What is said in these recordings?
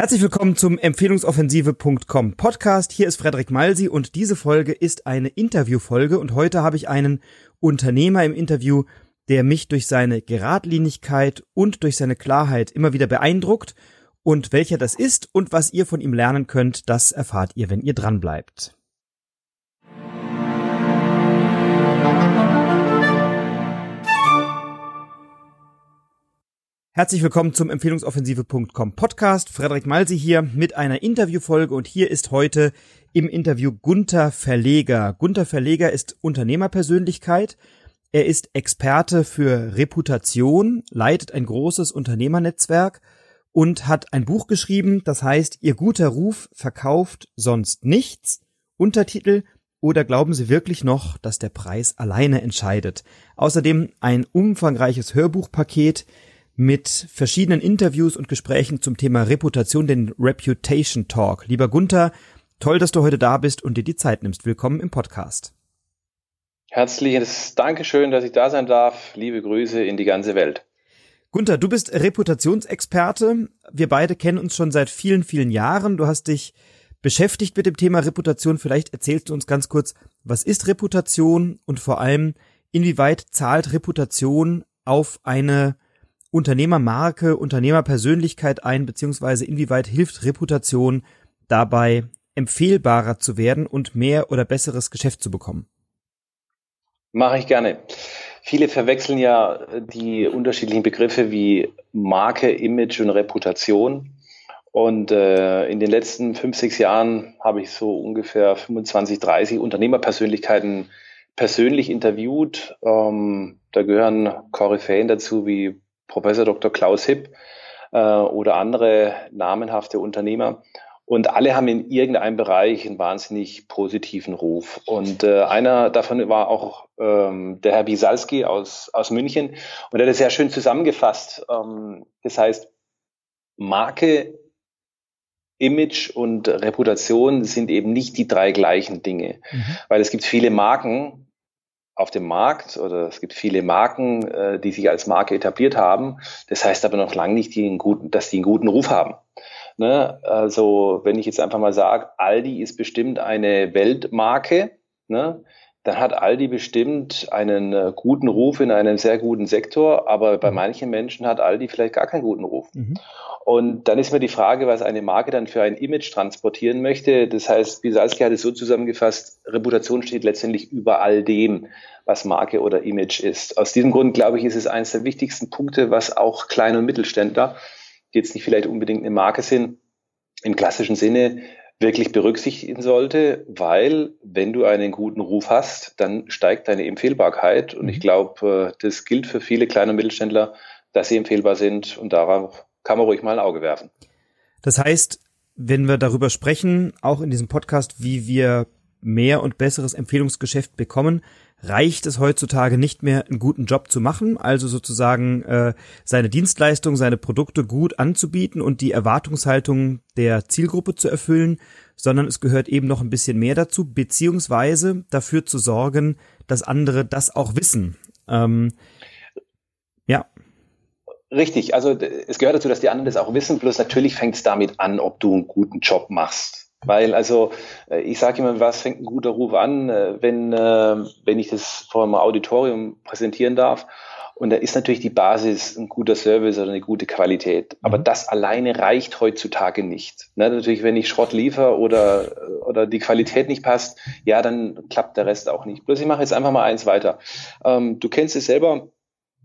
Herzlich willkommen zum Empfehlungsoffensive.com Podcast. Hier ist Frederik Malsi und diese Folge ist eine Interviewfolge und heute habe ich einen Unternehmer im Interview, der mich durch seine Geradlinigkeit und durch seine Klarheit immer wieder beeindruckt und welcher das ist und was ihr von ihm lernen könnt, das erfahrt ihr, wenn ihr dran bleibt. Herzlich willkommen zum Empfehlungsoffensive.com Podcast. Frederik Malsi hier mit einer Interviewfolge und hier ist heute im Interview Gunther Verleger. Gunther Verleger ist Unternehmerpersönlichkeit. Er ist Experte für Reputation, leitet ein großes Unternehmernetzwerk und hat ein Buch geschrieben, das heißt Ihr guter Ruf verkauft sonst nichts. Untertitel oder glauben Sie wirklich noch, dass der Preis alleine entscheidet? Außerdem ein umfangreiches Hörbuchpaket, mit verschiedenen Interviews und Gesprächen zum Thema Reputation, den Reputation Talk. Lieber Gunther, toll, dass du heute da bist und dir die Zeit nimmst. Willkommen im Podcast. Herzliches Dankeschön, dass ich da sein darf. Liebe Grüße in die ganze Welt. Gunther, du bist Reputationsexperte. Wir beide kennen uns schon seit vielen, vielen Jahren. Du hast dich beschäftigt mit dem Thema Reputation. Vielleicht erzählst du uns ganz kurz, was ist Reputation und vor allem, inwieweit zahlt Reputation auf eine Unternehmermarke, Unternehmerpersönlichkeit ein, beziehungsweise inwieweit hilft Reputation dabei, empfehlbarer zu werden und mehr oder besseres Geschäft zu bekommen? Mache ich gerne. Viele verwechseln ja die unterschiedlichen Begriffe wie Marke, Image und Reputation. Und äh, in den letzten fünf, sechs Jahren habe ich so ungefähr 25, 30 Unternehmerpersönlichkeiten persönlich interviewt. Ähm, da gehören Koryphäen dazu wie Professor Dr. Klaus Hipp äh, oder andere namenhafte Unternehmer. Und alle haben in irgendeinem Bereich einen wahnsinnig positiven Ruf. Und äh, einer davon war auch ähm, der Herr Bisalski aus, aus München. Und er hat es sehr schön zusammengefasst. Ähm, das heißt, Marke, Image und Reputation sind eben nicht die drei gleichen Dinge. Mhm. Weil es gibt viele Marken, auf dem Markt oder es gibt viele Marken, äh, die sich als Marke etabliert haben. Das heißt aber noch lange nicht, die einen guten, dass die einen guten Ruf haben. Ne? Also wenn ich jetzt einfach mal sage, Aldi ist bestimmt eine Weltmarke, ne? Dann hat Aldi bestimmt einen äh, guten Ruf in einem sehr guten Sektor, aber bei mhm. manchen Menschen hat Aldi vielleicht gar keinen guten Ruf. Mhm. Und dann ist mir die Frage, was eine Marke dann für ein Image transportieren möchte. Das heißt, Bisalski hat es so zusammengefasst, Reputation steht letztendlich über all dem, was Marke oder Image ist. Aus diesem Grund, glaube ich, ist es eines der wichtigsten Punkte, was auch kleine und Mittelständler, die jetzt nicht vielleicht unbedingt eine Marke sind, im klassischen Sinne wirklich berücksichtigen sollte, weil wenn du einen guten Ruf hast, dann steigt deine Empfehlbarkeit. Und ich mhm. glaube, äh, das gilt für viele kleine Mittelständler, dass sie empfehlbar sind und darauf kann man ruhig mal ein Auge werfen. Das heißt, wenn wir darüber sprechen, auch in diesem Podcast, wie wir mehr und besseres Empfehlungsgeschäft bekommen, reicht es heutzutage nicht mehr, einen guten Job zu machen, also sozusagen äh, seine Dienstleistung, seine Produkte gut anzubieten und die Erwartungshaltung der Zielgruppe zu erfüllen, sondern es gehört eben noch ein bisschen mehr dazu, beziehungsweise dafür zu sorgen, dass andere das auch wissen. Ähm, ja. Richtig, also es gehört dazu, dass die anderen das auch wissen, bloß natürlich fängt es damit an, ob du einen guten Job machst. Weil also äh, ich sage immer, was fängt ein guter Ruf an, äh, wenn, äh, wenn ich das vor einem Auditorium präsentieren darf. Und da ist natürlich die Basis ein guter Service oder eine gute Qualität. Aber mhm. das alleine reicht heutzutage nicht. Ne, natürlich, wenn ich Schrott liefere oder, oder die Qualität nicht passt, ja, dann klappt der Rest auch nicht. Bloß ich mache jetzt einfach mal eins weiter. Ähm, du kennst es selber,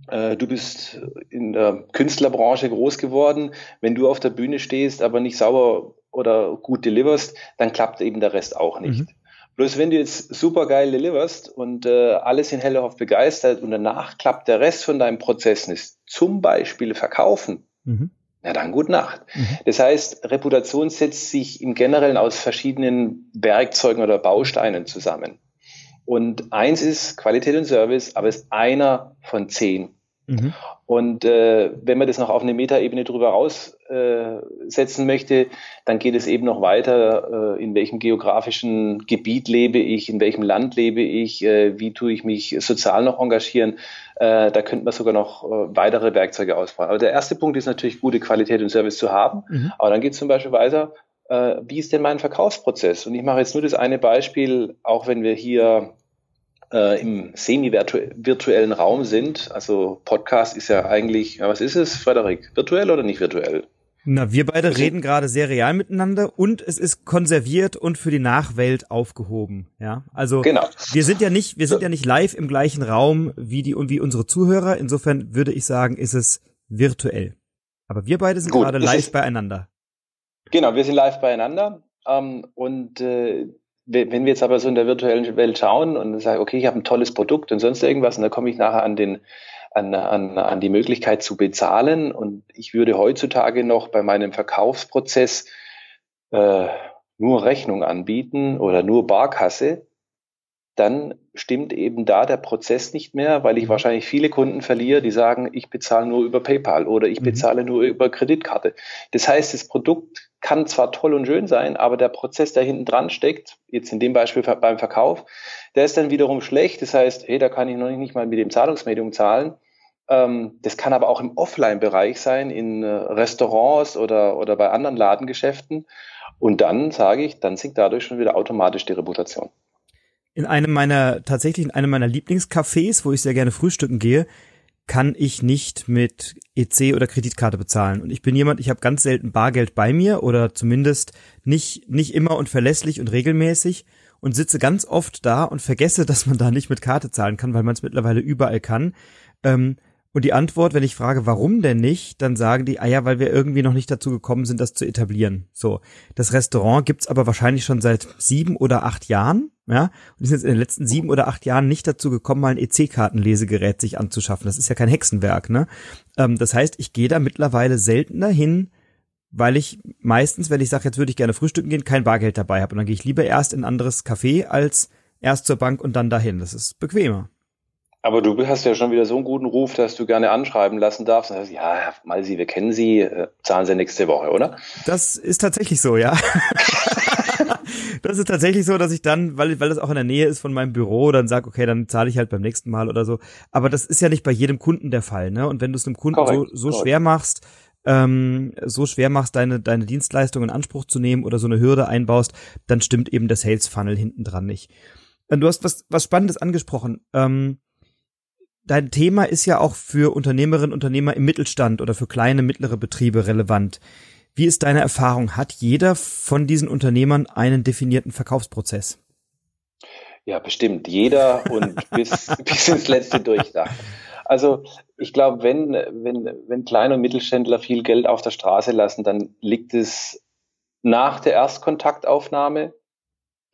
du bist in der Künstlerbranche groß geworden. Wenn du auf der Bühne stehst, aber nicht sauber oder gut deliverst, dann klappt eben der Rest auch nicht. Mhm. Bloß wenn du jetzt super geil deliverst und äh, alles in Hellerhoff begeistert und danach klappt der Rest von deinem Prozess nicht, zum Beispiel verkaufen, mhm. na dann gut Nacht. Mhm. Das heißt, Reputation setzt sich im Generellen aus verschiedenen Werkzeugen oder Bausteinen zusammen. Und eins ist Qualität und Service, aber ist einer von zehn. Mhm. Und äh, wenn man das noch auf eine Metaebene drüber raussetzen äh, möchte, dann geht es eben noch weiter, äh, in welchem geografischen Gebiet lebe ich, in welchem Land lebe ich, äh, wie tue ich mich sozial noch engagieren. Äh, da könnte man sogar noch äh, weitere Werkzeuge ausbauen. Aber der erste Punkt ist natürlich, gute Qualität und Service zu haben. Mhm. Aber dann geht es zum Beispiel weiter, äh, wie ist denn mein Verkaufsprozess? Und ich mache jetzt nur das eine Beispiel, auch wenn wir hier äh, im semi-virtuellen Raum sind. Also Podcast ist ja eigentlich, ja, was ist es, Frederik? Virtuell oder nicht virtuell? Na, wir beide also, reden gerade sehr real miteinander und es ist konserviert und für die Nachwelt aufgehoben. Ja, also genau. wir sind ja nicht, wir sind ja nicht live im gleichen Raum wie die und wie unsere Zuhörer. Insofern würde ich sagen, ist es virtuell. Aber wir beide sind Gut, gerade live ist, beieinander. Genau, wir sind live beieinander ähm, und äh, wenn wir jetzt aber so in der virtuellen Welt schauen und sagen, okay, ich habe ein tolles Produkt und sonst irgendwas, und dann komme ich nachher an den an, an, an die Möglichkeit zu bezahlen. Und ich würde heutzutage noch bei meinem Verkaufsprozess äh, nur Rechnung anbieten oder nur Barkasse, dann stimmt eben da der Prozess nicht mehr, weil ich wahrscheinlich viele Kunden verliere, die sagen, ich bezahle nur über PayPal oder ich mhm. bezahle nur über Kreditkarte. Das heißt, das Produkt kann zwar toll und schön sein, aber der Prozess, der hinten dran steckt, jetzt in dem Beispiel beim Verkauf, der ist dann wiederum schlecht. Das heißt, hey, da kann ich noch nicht mal mit dem Zahlungsmedium zahlen. Ähm, das kann aber auch im Offline-Bereich sein, in äh, Restaurants oder, oder bei anderen Ladengeschäften. Und dann sage ich, dann sinkt dadurch schon wieder automatisch die Reputation in einem meiner, tatsächlich in einem meiner Lieblingscafés, wo ich sehr gerne frühstücken gehe, kann ich nicht mit EC oder Kreditkarte bezahlen. Und ich bin jemand, ich habe ganz selten Bargeld bei mir oder zumindest nicht, nicht immer und verlässlich und regelmäßig und sitze ganz oft da und vergesse, dass man da nicht mit Karte zahlen kann, weil man es mittlerweile überall kann. Ähm, und die Antwort, wenn ich frage, warum denn nicht, dann sagen die, ah ja, weil wir irgendwie noch nicht dazu gekommen sind, das zu etablieren. So, das Restaurant gibt's aber wahrscheinlich schon seit sieben oder acht Jahren, ja, und die sind jetzt in den letzten sieben oder acht Jahren nicht dazu gekommen, mal ein EC-Kartenlesegerät sich anzuschaffen. Das ist ja kein Hexenwerk, ne? Ähm, das heißt, ich gehe da mittlerweile seltener hin, weil ich meistens, wenn ich sage, jetzt würde ich gerne frühstücken gehen, kein Bargeld dabei habe. Und dann gehe ich lieber erst in ein anderes Café als erst zur Bank und dann dahin. Das ist bequemer. Aber du hast ja schon wieder so einen guten Ruf, dass du gerne anschreiben lassen darfst. Das heißt, ja, Herr Malsi, wir kennen Sie, äh, zahlen Sie nächste Woche, oder? Das ist tatsächlich so, ja. das ist tatsächlich so, dass ich dann, weil, weil das auch in der Nähe ist von meinem Büro, dann sage, okay, dann zahle ich halt beim nächsten Mal oder so. Aber das ist ja nicht bei jedem Kunden der Fall, ne? Und wenn du es einem Kunden korrekt, so, so schwer machst, ähm, so schwer machst, deine, deine Dienstleistung in Anspruch zu nehmen oder so eine Hürde einbaust, dann stimmt eben der Sales Funnel hinten dran nicht. Und du hast was, was Spannendes angesprochen. Ähm, dein Thema ist ja auch für Unternehmerinnen und Unternehmer im Mittelstand oder für kleine, mittlere Betriebe relevant. Wie ist deine Erfahrung? Hat jeder von diesen Unternehmern einen definierten Verkaufsprozess? Ja, bestimmt. Jeder und bis, bis ins letzte durchdacht. Also ich glaube, wenn, wenn, wenn kleine und Mittelständler viel Geld auf der Straße lassen, dann liegt es nach der Erstkontaktaufnahme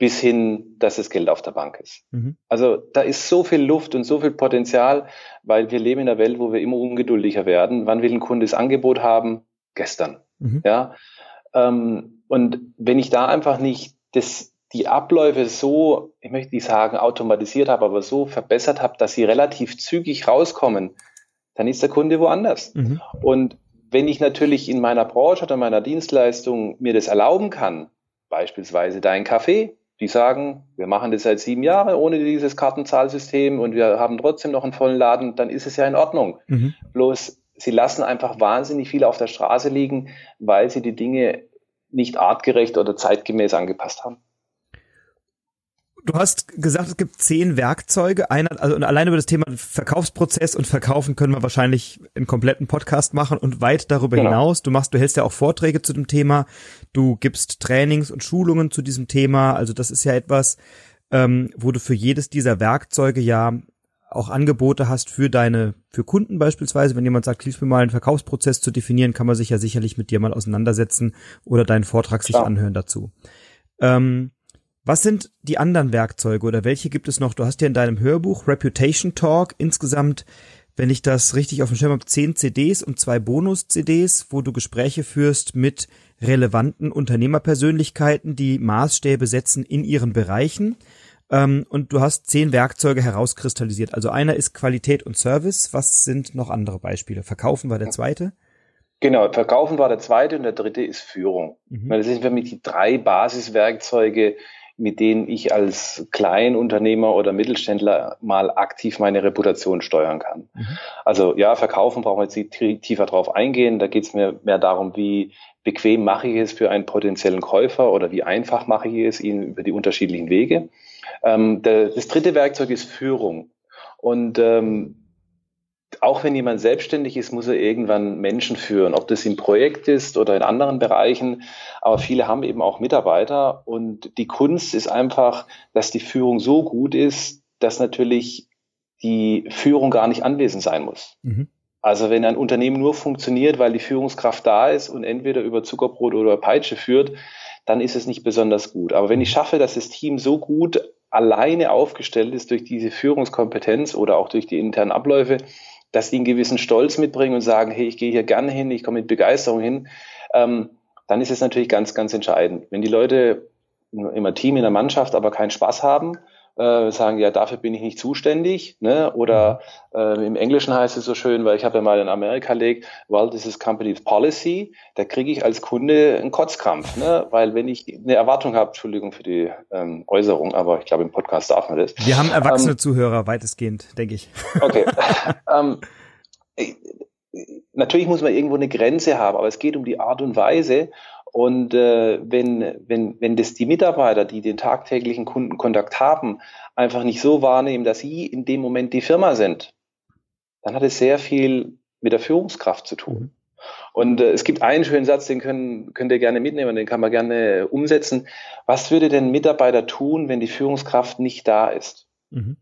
bis hin, dass das Geld auf der Bank ist. Mhm. Also da ist so viel Luft und so viel Potenzial, weil wir leben in einer Welt, wo wir immer ungeduldiger werden. Wann will ein Kunde das Angebot haben? Gestern. Mhm. Ja. Ähm, und wenn ich da einfach nicht das, die Abläufe so, ich möchte nicht sagen automatisiert habe, aber so verbessert habe, dass sie relativ zügig rauskommen, dann ist der Kunde woanders. Mhm. Und wenn ich natürlich in meiner Branche oder meiner Dienstleistung mir das erlauben kann, beispielsweise dein Kaffee, die sagen, wir machen das seit sieben Jahren ohne dieses Kartenzahlsystem und wir haben trotzdem noch einen vollen Laden, dann ist es ja in Ordnung. Mhm. Bloß sie lassen einfach wahnsinnig viel auf der Straße liegen, weil sie die Dinge nicht artgerecht oder zeitgemäß angepasst haben. Du hast gesagt, es gibt zehn Werkzeuge. Einer, also allein über das Thema Verkaufsprozess und Verkaufen können wir wahrscheinlich einen kompletten Podcast machen und weit darüber genau. hinaus. Du machst, du hältst ja auch Vorträge zu dem Thema. Du gibst Trainings und Schulungen zu diesem Thema. Also das ist ja etwas, ähm, wo du für jedes dieser Werkzeuge ja auch Angebote hast für deine, für Kunden beispielsweise. Wenn jemand sagt, hilf mir mal einen Verkaufsprozess zu definieren, kann man sich ja sicherlich mit dir mal auseinandersetzen oder deinen Vortrag sich anhören dazu. Ähm, was sind die anderen Werkzeuge oder welche gibt es noch? Du hast ja in deinem Hörbuch Reputation Talk insgesamt, wenn ich das richtig auf dem Schirm habe, zehn CDs und zwei Bonus-CDs, wo du Gespräche führst mit relevanten Unternehmerpersönlichkeiten, die Maßstäbe setzen in ihren Bereichen. Ähm, und du hast zehn Werkzeuge herauskristallisiert. Also einer ist Qualität und Service. Was sind noch andere Beispiele? Verkaufen war der zweite. Genau, Verkaufen war der zweite und der dritte ist Führung. Mhm. Das sind für mich die drei Basiswerkzeuge, mit denen ich als Kleinunternehmer oder Mittelständler mal aktiv meine Reputation steuern kann. Mhm. Also ja, Verkaufen brauchen wir jetzt nicht tiefer drauf eingehen. Da geht es mir mehr darum, wie bequem mache ich es für einen potenziellen Käufer oder wie einfach mache ich es ihnen über die unterschiedlichen Wege. Ähm, der, das dritte Werkzeug ist Führung. Und ähm, auch wenn jemand selbstständig ist, muss er irgendwann Menschen führen, ob das im Projekt ist oder in anderen Bereichen. Aber viele haben eben auch Mitarbeiter und die Kunst ist einfach, dass die Führung so gut ist, dass natürlich die Führung gar nicht anwesend sein muss. Mhm. Also wenn ein Unternehmen nur funktioniert, weil die Führungskraft da ist und entweder über Zuckerbrot oder Peitsche führt, dann ist es nicht besonders gut. Aber wenn ich schaffe, dass das Team so gut alleine aufgestellt ist durch diese Führungskompetenz oder auch durch die internen Abläufe, dass die einen gewissen Stolz mitbringen und sagen, hey, ich gehe hier gerne hin, ich komme mit Begeisterung hin, ähm, dann ist es natürlich ganz, ganz entscheidend. Wenn die Leute im Team, in der Mannschaft aber keinen Spaß haben, äh, sagen, ja, dafür bin ich nicht zuständig. Ne? Oder äh, im Englischen heißt es so schön, weil ich habe ja mal in Amerika legt, well, this is company's policy, da kriege ich als Kunde einen Kotzkrampf. Ne? Weil wenn ich eine Erwartung habe, Entschuldigung für die ähm, Äußerung, aber ich glaube, im Podcast darf man das. Wir haben erwachsene ähm, Zuhörer, weitestgehend, denke ich. Okay. ähm, natürlich muss man irgendwo eine Grenze haben, aber es geht um die Art und Weise, und äh, wenn, wenn, wenn das die Mitarbeiter, die den tagtäglichen Kundenkontakt haben, einfach nicht so wahrnehmen, dass sie in dem Moment die Firma sind, dann hat es sehr viel mit der Führungskraft zu tun. Mhm. Und äh, es gibt einen schönen Satz, den können, könnt ihr gerne mitnehmen, den kann man gerne umsetzen. Was würde denn ein Mitarbeiter tun, wenn die Führungskraft nicht da ist? Mhm.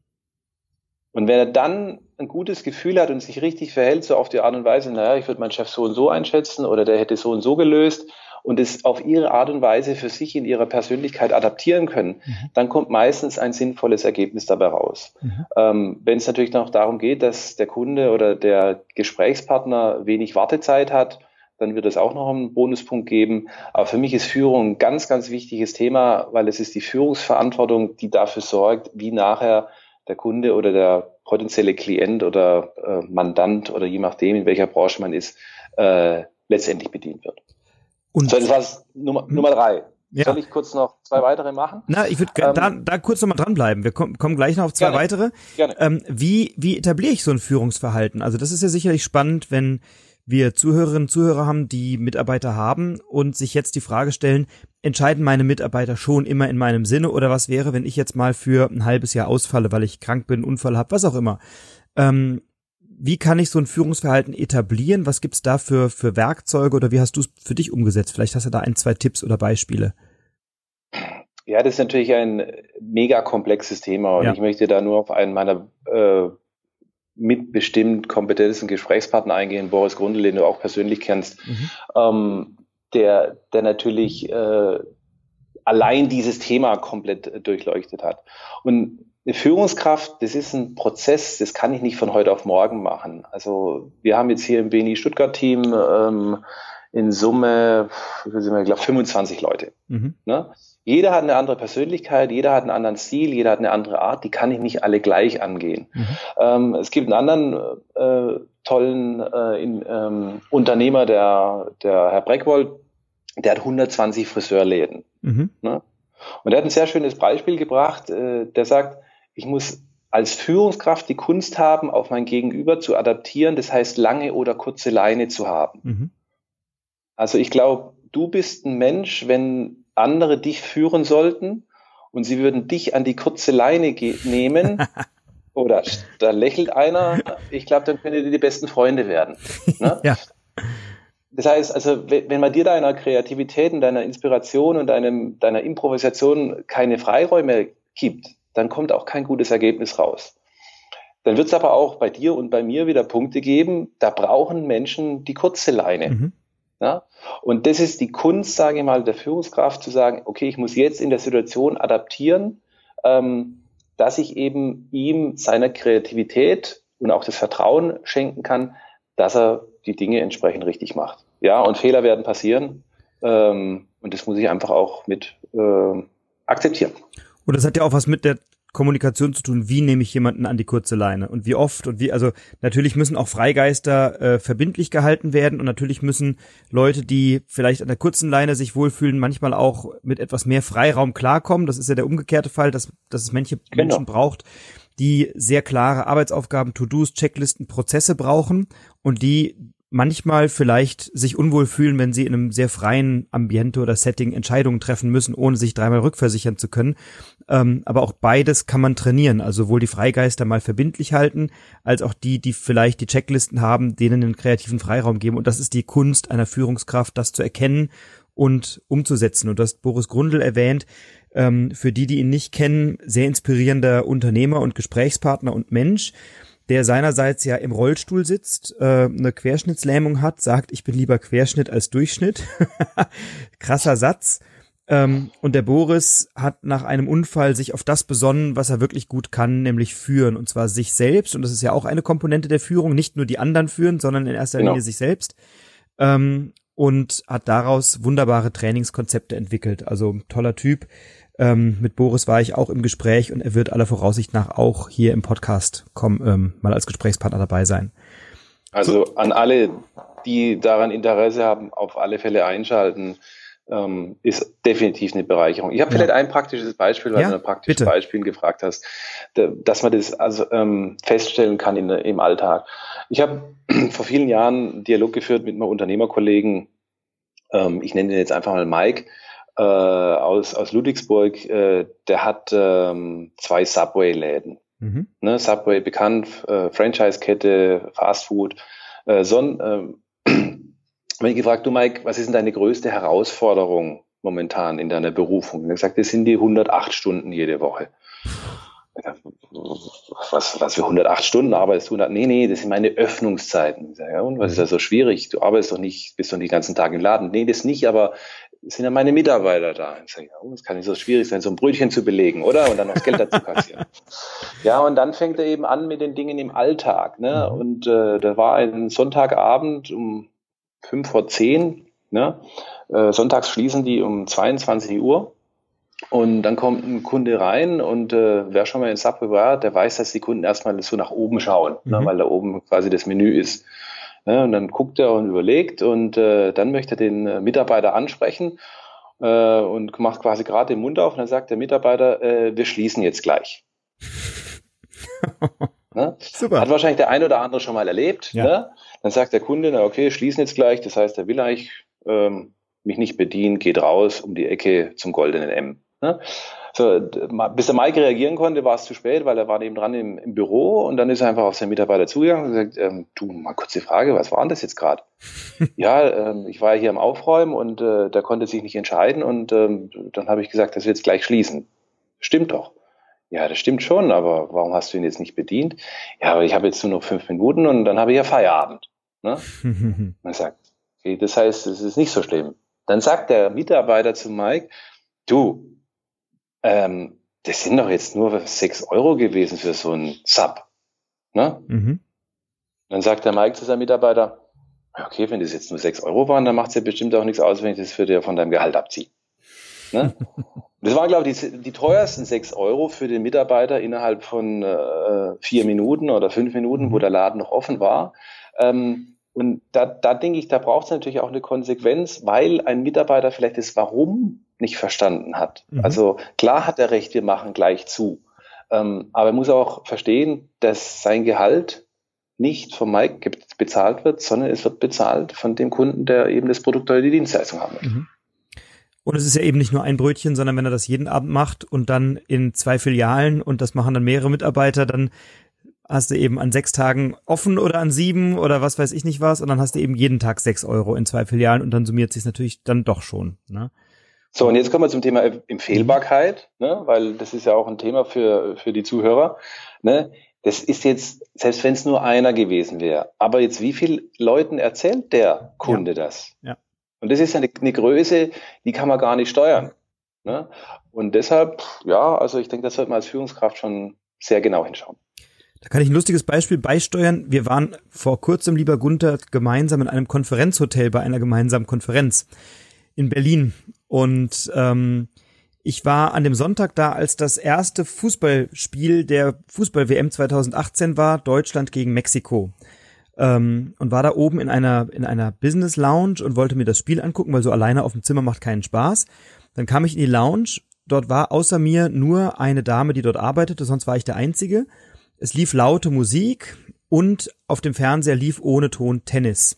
Und wenn er dann ein gutes Gefühl hat und sich richtig verhält, so auf die Art und Weise, naja, ich würde meinen Chef so und so einschätzen oder der hätte so und so gelöst, und es auf ihre Art und Weise für sich in ihrer Persönlichkeit adaptieren können, mhm. dann kommt meistens ein sinnvolles Ergebnis dabei raus. Mhm. Ähm, Wenn es natürlich noch darum geht, dass der Kunde oder der Gesprächspartner wenig Wartezeit hat, dann wird es auch noch einen Bonuspunkt geben. Aber für mich ist Führung ein ganz, ganz wichtiges Thema, weil es ist die Führungsverantwortung, die dafür sorgt, wie nachher der Kunde oder der potenzielle Klient oder äh, Mandant oder je nachdem, in welcher Branche man ist, äh, letztendlich bedient wird. Und so, das war Nummer, hm? Nummer drei. Ja. Soll ich kurz noch zwei weitere machen? Na, ich würde ähm, da, da kurz nochmal dranbleiben. Wir kommen, kommen gleich noch auf zwei gerne, weitere. Gerne. Ähm, wie, wie etabliere ich so ein Führungsverhalten? Also das ist ja sicherlich spannend, wenn wir Zuhörerinnen und Zuhörer haben, die Mitarbeiter haben und sich jetzt die Frage stellen, entscheiden meine Mitarbeiter schon immer in meinem Sinne oder was wäre, wenn ich jetzt mal für ein halbes Jahr ausfalle, weil ich krank bin, Unfall habe, was auch immer. Ähm, wie kann ich so ein Führungsverhalten etablieren? Was gibt's da für, für Werkzeuge oder wie hast du es für dich umgesetzt? Vielleicht hast du da ein, zwei Tipps oder Beispiele. Ja, das ist natürlich ein mega komplexes Thema und ja. ich möchte da nur auf einen meiner äh, mitbestimmt kompetenten Gesprächspartner eingehen, Boris Grundl, den du auch persönlich kennst, mhm. ähm, der, der natürlich äh, allein dieses Thema komplett durchleuchtet hat. Und eine Führungskraft, das ist ein Prozess, das kann ich nicht von heute auf morgen machen. Also wir haben jetzt hier im BNI Stuttgart Team ähm, in Summe, ich glaube, 25 Leute. Mhm. Ne? Jeder hat eine andere Persönlichkeit, jeder hat einen anderen Stil, jeder hat eine andere Art, die kann ich nicht alle gleich angehen. Mhm. Ähm, es gibt einen anderen äh, tollen äh, in, ähm, Unternehmer, der, der Herr Breckwold, der hat 120 Friseurläden. Mhm. Ne? Und er hat ein sehr schönes Beispiel gebracht, äh, der sagt, ich muss als Führungskraft die Kunst haben, auf mein Gegenüber zu adaptieren, das heißt lange oder kurze Leine zu haben. Mhm. Also ich glaube, du bist ein Mensch, wenn andere dich führen sollten und sie würden dich an die kurze Leine nehmen, oder da lächelt einer, ich glaube, dann könnt ihr die besten Freunde werden. Ne? ja. Das heißt, also wenn man dir deiner Kreativität und deiner Inspiration und deinem, deiner Improvisation keine Freiräume gibt, dann kommt auch kein gutes Ergebnis raus. Dann wird es aber auch bei dir und bei mir wieder Punkte geben, da brauchen Menschen die kurze Leine. Mhm. Ja? Und das ist die Kunst, sage ich mal, der Führungskraft zu sagen, okay, ich muss jetzt in der Situation adaptieren, ähm, dass ich eben ihm seiner Kreativität und auch das Vertrauen schenken kann, dass er die Dinge entsprechend richtig macht. Ja, und Fehler werden passieren ähm, und das muss ich einfach auch mit äh, akzeptieren. Und das hat ja auch was mit der Kommunikation zu tun, wie nehme ich jemanden an die kurze Leine und wie oft und wie, also natürlich müssen auch Freigeister äh, verbindlich gehalten werden und natürlich müssen Leute, die vielleicht an der kurzen Leine sich wohlfühlen, manchmal auch mit etwas mehr Freiraum klarkommen. Das ist ja der umgekehrte Fall, dass, dass es manche genau. Menschen braucht, die sehr klare Arbeitsaufgaben, To-Dos, Checklisten, Prozesse brauchen und die manchmal vielleicht sich unwohl fühlen, wenn sie in einem sehr freien Ambiente oder Setting Entscheidungen treffen müssen, ohne sich dreimal rückversichern zu können. Ähm, aber auch beides kann man trainieren. Also sowohl die Freigeister mal verbindlich halten, als auch die, die vielleicht die Checklisten haben, denen einen kreativen Freiraum geben. Und das ist die Kunst einer Führungskraft, das zu erkennen und umzusetzen. Und das Boris Grundl erwähnt, ähm, für die, die ihn nicht kennen, sehr inspirierender Unternehmer und Gesprächspartner und Mensch der seinerseits ja im Rollstuhl sitzt, äh, eine Querschnittslähmung hat, sagt, ich bin lieber Querschnitt als Durchschnitt. Krasser Satz. Ähm, und der Boris hat nach einem Unfall sich auf das besonnen, was er wirklich gut kann, nämlich führen. Und zwar sich selbst. Und das ist ja auch eine Komponente der Führung. Nicht nur die anderen führen, sondern in erster genau. Linie sich selbst. Ähm, und hat daraus wunderbare Trainingskonzepte entwickelt. Also toller Typ. Ähm, mit Boris war ich auch im Gespräch und er wird aller Voraussicht nach auch hier im Podcast kommen, ähm, mal als Gesprächspartner dabei sein. Also so. an alle, die daran Interesse haben, auf alle Fälle einschalten. Ähm, ist definitiv eine Bereicherung. Ich habe ja. vielleicht ein praktisches Beispiel, weil ja, du ein praktisches bitte. Beispiel gefragt hast, dass man das also ähm, feststellen kann in, im Alltag. Ich habe vor vielen Jahren einen Dialog geführt mit einem Unternehmerkollegen, ähm, ich nenne ihn jetzt einfach mal Mike, äh, aus, aus Ludwigsburg, äh, der hat ähm, zwei Subway-Läden. Mhm. Ne, Subway bekannt, äh, Franchise-Kette, Fastfood. Äh, Son, äh, wenn ich gefragt, du Mike, was ist denn deine größte Herausforderung momentan in deiner Berufung? Und er gesagt, das sind die 108 Stunden jede Woche. Was, was für 108 Stunden arbeitest du? Nee, nee, das sind meine Öffnungszeiten. Ja, und was ist da so schwierig? Du arbeitest doch nicht, bist doch nicht den ganzen Tag im Laden. Nee, das nicht, aber sind ja meine Mitarbeiter da. Ich sage, ja, oh, es kann nicht so schwierig sein, so ein Brötchen zu belegen, oder? Und dann noch das Geld dazu kassieren. ja, und dann fängt er eben an mit den Dingen im Alltag. Ne? Mhm. Und äh, da war ein Sonntagabend um fünf vor zehn. Ne? Äh, sonntags schließen die um 22 Uhr. Und dann kommt ein Kunde rein und äh, wer schon mal in Subway war, der weiß, dass die Kunden erstmal so nach oben schauen, ne? mhm. ne, weil da oben quasi das Menü ist. Ne, und dann guckt er und überlegt und äh, dann möchte er den äh, Mitarbeiter ansprechen äh, und macht quasi gerade den Mund auf und dann sagt der Mitarbeiter, äh, wir schließen jetzt gleich. ne? Super. Hat wahrscheinlich der ein oder andere schon mal erlebt. Ja. Ne? Dann sagt der Kunde, na okay, schließen jetzt gleich. Das heißt, er will eigentlich ähm, mich nicht bedienen, geht raus um die Ecke zum goldenen M. Ne? So, bis der Mike reagieren konnte, war es zu spät, weil er war eben dran im, im Büro und dann ist er einfach auf seinen Mitarbeiter zugegangen und gesagt, ähm, du, mal kurz die Frage, was war denn das jetzt gerade? ja, ähm, ich war hier am Aufräumen und äh, der konnte sich nicht entscheiden und ähm, dann habe ich gesagt, dass wir jetzt gleich schließen. Stimmt doch. Ja, das stimmt schon, aber warum hast du ihn jetzt nicht bedient? Ja, aber ich habe jetzt nur noch fünf Minuten und dann habe ich ja Feierabend. Ne? Man sagt, okay, das heißt, es ist nicht so schlimm. Dann sagt der Mitarbeiter zu Mike, du, ähm, das sind doch jetzt nur sechs Euro gewesen für so einen Sub. Ne? Mhm. Dann sagt der Mike zu seinem Mitarbeiter, okay, wenn das jetzt nur sechs Euro waren, dann macht es ja bestimmt auch nichts aus, wenn ich das für dir von deinem Gehalt abziehe. Ne? das waren, glaube ich, die, die, teuersten sechs Euro für den Mitarbeiter innerhalb von äh, vier Minuten oder fünf Minuten, wo mhm. der Laden noch offen war. Ähm, und da, da denke ich, da braucht es natürlich auch eine Konsequenz, weil ein Mitarbeiter vielleicht das Warum nicht verstanden hat. Mhm. Also klar hat er recht, wir machen gleich zu. Ähm, aber er muss auch verstehen, dass sein Gehalt nicht vom Mike bezahlt wird, sondern es wird bezahlt von dem Kunden, der eben das Produkt oder die Dienstleistung haben möchte. Mhm. Und es ist ja eben nicht nur ein Brötchen, sondern wenn er das jeden Abend macht und dann in zwei Filialen und das machen dann mehrere Mitarbeiter, dann hast du eben an sechs Tagen offen oder an sieben oder was weiß ich nicht was und dann hast du eben jeden Tag sechs Euro in zwei Filialen und dann summiert sich natürlich dann doch schon. Ne? So, und jetzt kommen wir zum Thema Empfehlbarkeit, ne? weil das ist ja auch ein Thema für, für die Zuhörer. Ne? Das ist jetzt, selbst wenn es nur einer gewesen wäre, aber jetzt wie viel Leuten erzählt der Kunde ja. das? Ja. Und das ist eine, eine Größe, die kann man gar nicht steuern. Ne? Und deshalb, ja, also ich denke, das sollte man als Führungskraft schon sehr genau hinschauen. Da kann ich ein lustiges Beispiel beisteuern. Wir waren vor kurzem, lieber Gunther, gemeinsam in einem Konferenzhotel bei einer gemeinsamen Konferenz in Berlin. Und ähm, Ich war an dem Sonntag da, als das erste Fußballspiel der Fußball-WM 2018 war, Deutschland gegen Mexiko. Ähm, und war da oben in einer, in einer Business Lounge und wollte mir das Spiel angucken, weil so alleine auf dem Zimmer macht keinen Spaß. Dann kam ich in die Lounge. Dort war außer mir nur eine Dame, die dort arbeitete, sonst war ich der Einzige. Es lief laute Musik und auf dem Fernseher lief ohne Ton Tennis.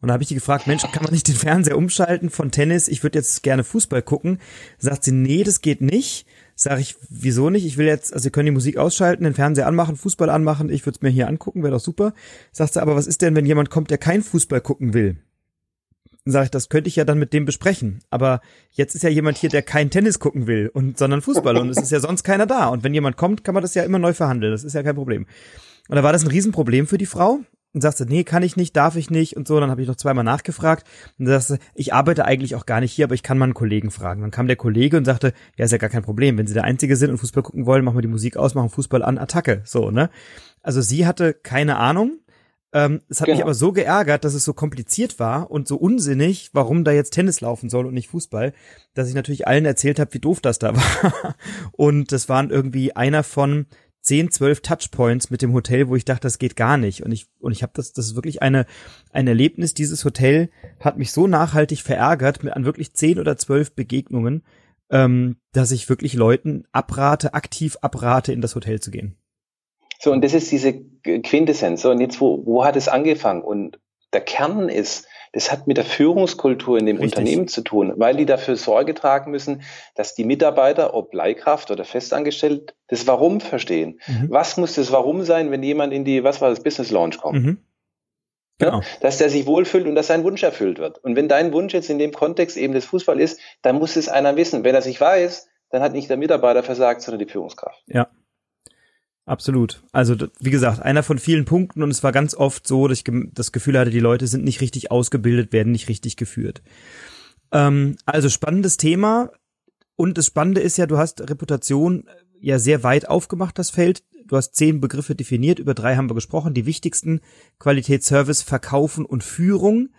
Und da habe ich die gefragt, Mensch, kann man nicht den Fernseher umschalten von Tennis? Ich würde jetzt gerne Fußball gucken. Sagt sie, nee, das geht nicht. Sag ich, wieso nicht? Ich will jetzt, also Sie können die Musik ausschalten, den Fernseher anmachen, Fußball anmachen, ich würde es mir hier angucken, wäre doch super. Sagt sie, aber was ist denn, wenn jemand kommt, der kein Fußball gucken will? Sage ich, das könnte ich ja dann mit dem besprechen. Aber jetzt ist ja jemand hier, der kein Tennis gucken will, und, sondern Fußball und es ist ja sonst keiner da. Und wenn jemand kommt, kann man das ja immer neu verhandeln. Das ist ja kein Problem. Und da war das ein Riesenproblem für die Frau und sagte, nee, kann ich nicht, darf ich nicht und so. Dann habe ich noch zweimal nachgefragt und sagte, ich arbeite eigentlich auch gar nicht hier, aber ich kann mal einen Kollegen fragen. Dann kam der Kollege und sagte, ja, ist ja gar kein Problem. Wenn Sie der Einzige sind und Fußball gucken wollen, machen wir die Musik aus, machen Fußball an, Attacke. So, ne? Also sie hatte keine Ahnung. Ähm, es hat genau. mich aber so geärgert, dass es so kompliziert war und so unsinnig, warum da jetzt Tennis laufen soll und nicht Fußball, dass ich natürlich allen erzählt habe, wie doof das da war. und das waren irgendwie einer von 10, 12 Touchpoints mit dem Hotel, wo ich dachte, das geht gar nicht. Und ich, und ich habe das, das ist wirklich eine, ein Erlebnis. Dieses Hotel hat mich so nachhaltig verärgert mit an wirklich 10 oder 12 Begegnungen, ähm, dass ich wirklich Leuten abrate, aktiv abrate, in das Hotel zu gehen. So, und das ist diese Quintessenz. So, und jetzt, wo, wo hat es angefangen? Und der Kern ist, das hat mit der Führungskultur in dem Richtig. Unternehmen zu tun, weil die dafür Sorge tragen müssen, dass die Mitarbeiter, ob Leihkraft oder festangestellt, das Warum verstehen. Mhm. Was muss das Warum sein, wenn jemand in die, was war das, Business Launch kommt? Mhm. Genau. Ja, dass der sich wohlfühlt und dass sein Wunsch erfüllt wird. Und wenn dein Wunsch jetzt in dem Kontext eben das Fußball ist, dann muss es einer wissen. Wenn er sich weiß, dann hat nicht der Mitarbeiter versagt, sondern die Führungskraft. Ja. Absolut. Also wie gesagt, einer von vielen Punkten und es war ganz oft so, dass ich das Gefühl hatte, die Leute sind nicht richtig ausgebildet, werden nicht richtig geführt. Ähm, also spannendes Thema und das Spannende ist ja, du hast Reputation äh, ja sehr weit aufgemacht, das Feld. Du hast zehn Begriffe definiert, über drei haben wir gesprochen. Die wichtigsten Qualität, Service, Verkaufen und Führung.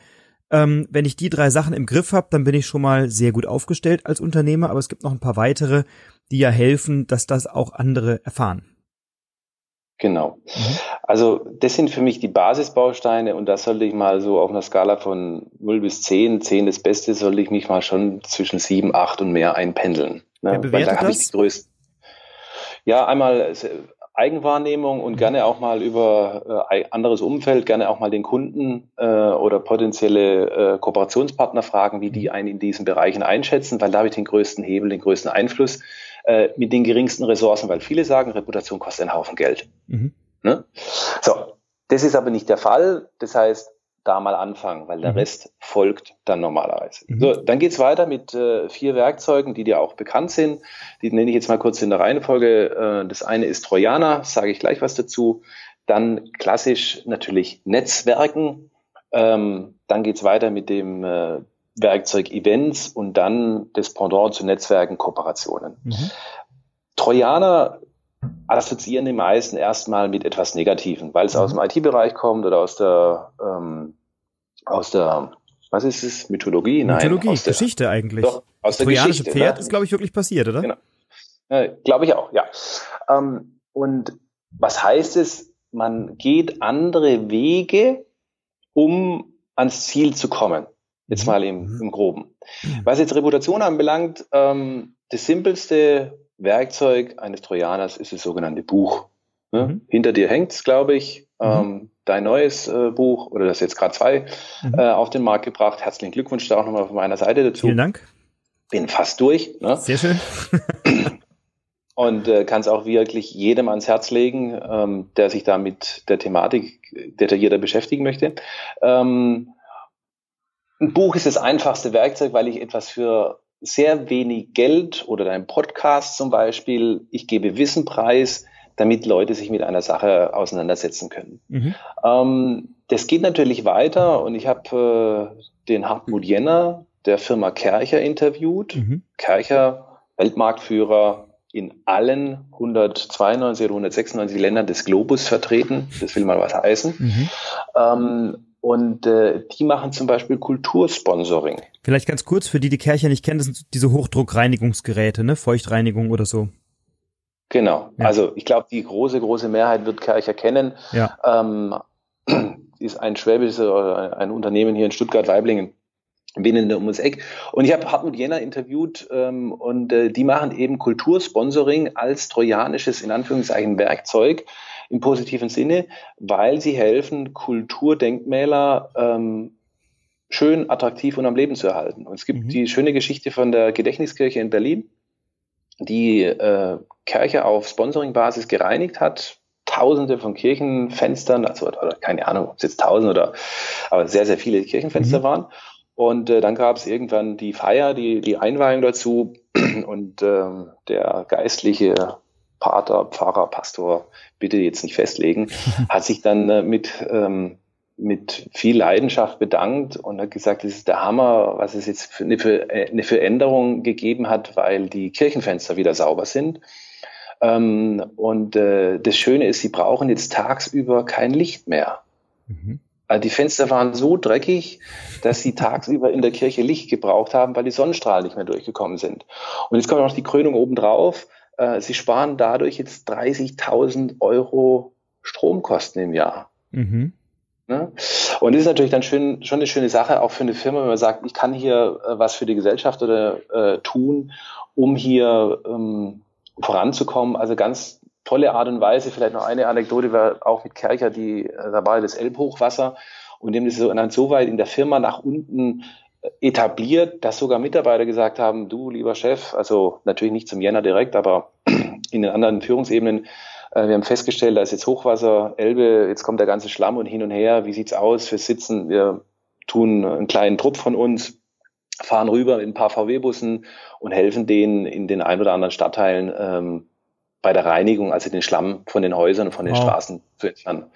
Ähm, wenn ich die drei Sachen im Griff habe, dann bin ich schon mal sehr gut aufgestellt als Unternehmer, aber es gibt noch ein paar weitere, die ja helfen, dass das auch andere erfahren. Genau. Mhm. Also das sind für mich die Basisbausteine und da sollte ich mal so auf einer Skala von 0 bis 10, 10 das Beste, sollte ich mich mal schon zwischen 7, 8 und mehr einpendeln. Ne? Wer bewertet Weil da das? Ich die größten. Ja, einmal äh, Eigenwahrnehmung und mhm. gerne auch mal über äh, anderes Umfeld, gerne auch mal den Kunden äh, oder potenzielle äh, Kooperationspartner fragen, wie die mhm. einen in diesen Bereichen einschätzen, weil da habe ich den größten Hebel, den größten Einfluss äh, mit den geringsten Ressourcen, weil viele sagen, Reputation kostet einen Haufen Geld. Mhm. Ne? So, das ist aber nicht der Fall. Das heißt, da mal anfangen, weil der mhm. Rest folgt dann normalerweise. Mhm. So, dann geht's weiter mit äh, vier Werkzeugen, die dir auch bekannt sind. Die nenne ich jetzt mal kurz in der Reihenfolge. Äh, das eine ist Trojaner, sage ich gleich was dazu. Dann klassisch natürlich Netzwerken. Ähm, dann geht's weiter mit dem äh, Werkzeug Events und dann das Pendant zu Netzwerken, Kooperationen. Mhm. Trojaner assoziieren die meisten erstmal mit etwas Negativen, weil es mhm. aus dem IT-Bereich kommt oder aus der, ähm, aus der, was ist es, Mythologie? Nein, Mythologie, aus der, Geschichte eigentlich. Doch, aus das der Trojanische Geschichte, Pferd ne? ist, glaube ich, wirklich passiert, oder? Genau. Äh, glaube ich auch, ja. Ähm, und was heißt es? Man geht andere Wege, um ans Ziel zu kommen. Jetzt mhm. mal im, mhm. im Groben. Mhm. Was jetzt Reputation anbelangt, ähm, das simpelste Werkzeug eines Trojaners ist das sogenannte Buch. Ne? Mhm. Hinter dir hängt's, glaube ich, ähm, dein neues äh, Buch oder das jetzt gerade zwei mhm. äh, auf den Markt gebracht. Herzlichen Glückwunsch da auch nochmal von meiner Seite dazu. Vielen Dank. Bin fast durch. Ne? Sehr schön. und äh, kann es auch wirklich jedem ans Herz legen, ähm, der sich da mit der Thematik detaillierter beschäftigen möchte. Ähm, ein Buch ist das einfachste Werkzeug, weil ich etwas für sehr wenig Geld oder dein Podcast zum Beispiel, ich gebe Wissen preis, damit Leute sich mit einer Sache auseinandersetzen können. Mhm. Ähm, das geht natürlich weiter und ich habe äh, den Hartmut Jenner der Firma Kercher interviewt. Mhm. Kercher, Weltmarktführer in allen 192 oder 196 Ländern des Globus vertreten. Das will mal was heißen. Mhm. Ähm, und äh, die machen zum Beispiel Kultursponsoring. Vielleicht ganz kurz, für die die Kirche nicht kennen, das sind diese Hochdruckreinigungsgeräte, ne? Feuchtreinigung oder so. Genau. Ja. Also ich glaube, die große, große Mehrheit wird Kercher kennen. Ja. Ähm, ist ein schwäbisches oder ein Unternehmen hier in Stuttgart-Weiblingen. Binnen um das Eck. Und ich habe Hartmut Jenner interviewt ähm, und äh, die machen eben Kultursponsoring als trojanisches, in Anführungszeichen, Werkzeug im positiven Sinne, weil sie helfen, Kulturdenkmäler ähm, schön, attraktiv und am Leben zu erhalten. Und es gibt mhm. die schöne Geschichte von der Gedächtniskirche in Berlin, die äh, Kirche auf Sponsoring-Basis gereinigt hat, Tausende von Kirchenfenstern, also oder, keine Ahnung, ob es jetzt tausend oder aber sehr, sehr viele Kirchenfenster mhm. waren. Und äh, dann gab es irgendwann die Feier, die, die Einweihung dazu. Und ähm, der geistliche Pater, Pfarrer, Pastor, bitte jetzt nicht festlegen, hat sich dann äh, mit, ähm, mit viel Leidenschaft bedankt und hat gesagt, das ist der Hammer, was es jetzt für eine, für äh, eine Veränderung gegeben hat, weil die Kirchenfenster wieder sauber sind. Ähm, und äh, das Schöne ist, sie brauchen jetzt tagsüber kein Licht mehr. Mhm. Also die Fenster waren so dreckig, dass sie tagsüber in der Kirche Licht gebraucht haben, weil die Sonnenstrahlen nicht mehr durchgekommen sind. Und jetzt kommt noch die Krönung obendrauf. Äh, sie sparen dadurch jetzt 30.000 Euro Stromkosten im Jahr. Mhm. Ne? Und das ist natürlich dann schön, schon eine schöne Sache, auch für eine Firma, wenn man sagt, ich kann hier äh, was für die Gesellschaft oder äh, tun, um hier ähm, voranzukommen. Also ganz tolle Art und Weise. Vielleicht noch eine Anekdote war auch mit Kercher, die, äh, da war das Elbhochwasser und dem ist es dann so weit in der Firma nach unten etabliert, dass sogar Mitarbeiter gesagt haben, du lieber Chef, also natürlich nicht zum Jänner direkt, aber in den anderen Führungsebenen, äh, wir haben festgestellt, da ist jetzt Hochwasser, Elbe, jetzt kommt der ganze Schlamm und hin und her, wie sieht's aus? Wir sitzen, wir tun einen kleinen Trupp von uns, fahren rüber in ein paar VW-Bussen und helfen denen in den ein oder anderen Stadtteilen ähm, bei der Reinigung, also den Schlamm von den Häusern und von den wow. Straßen zu entfernen.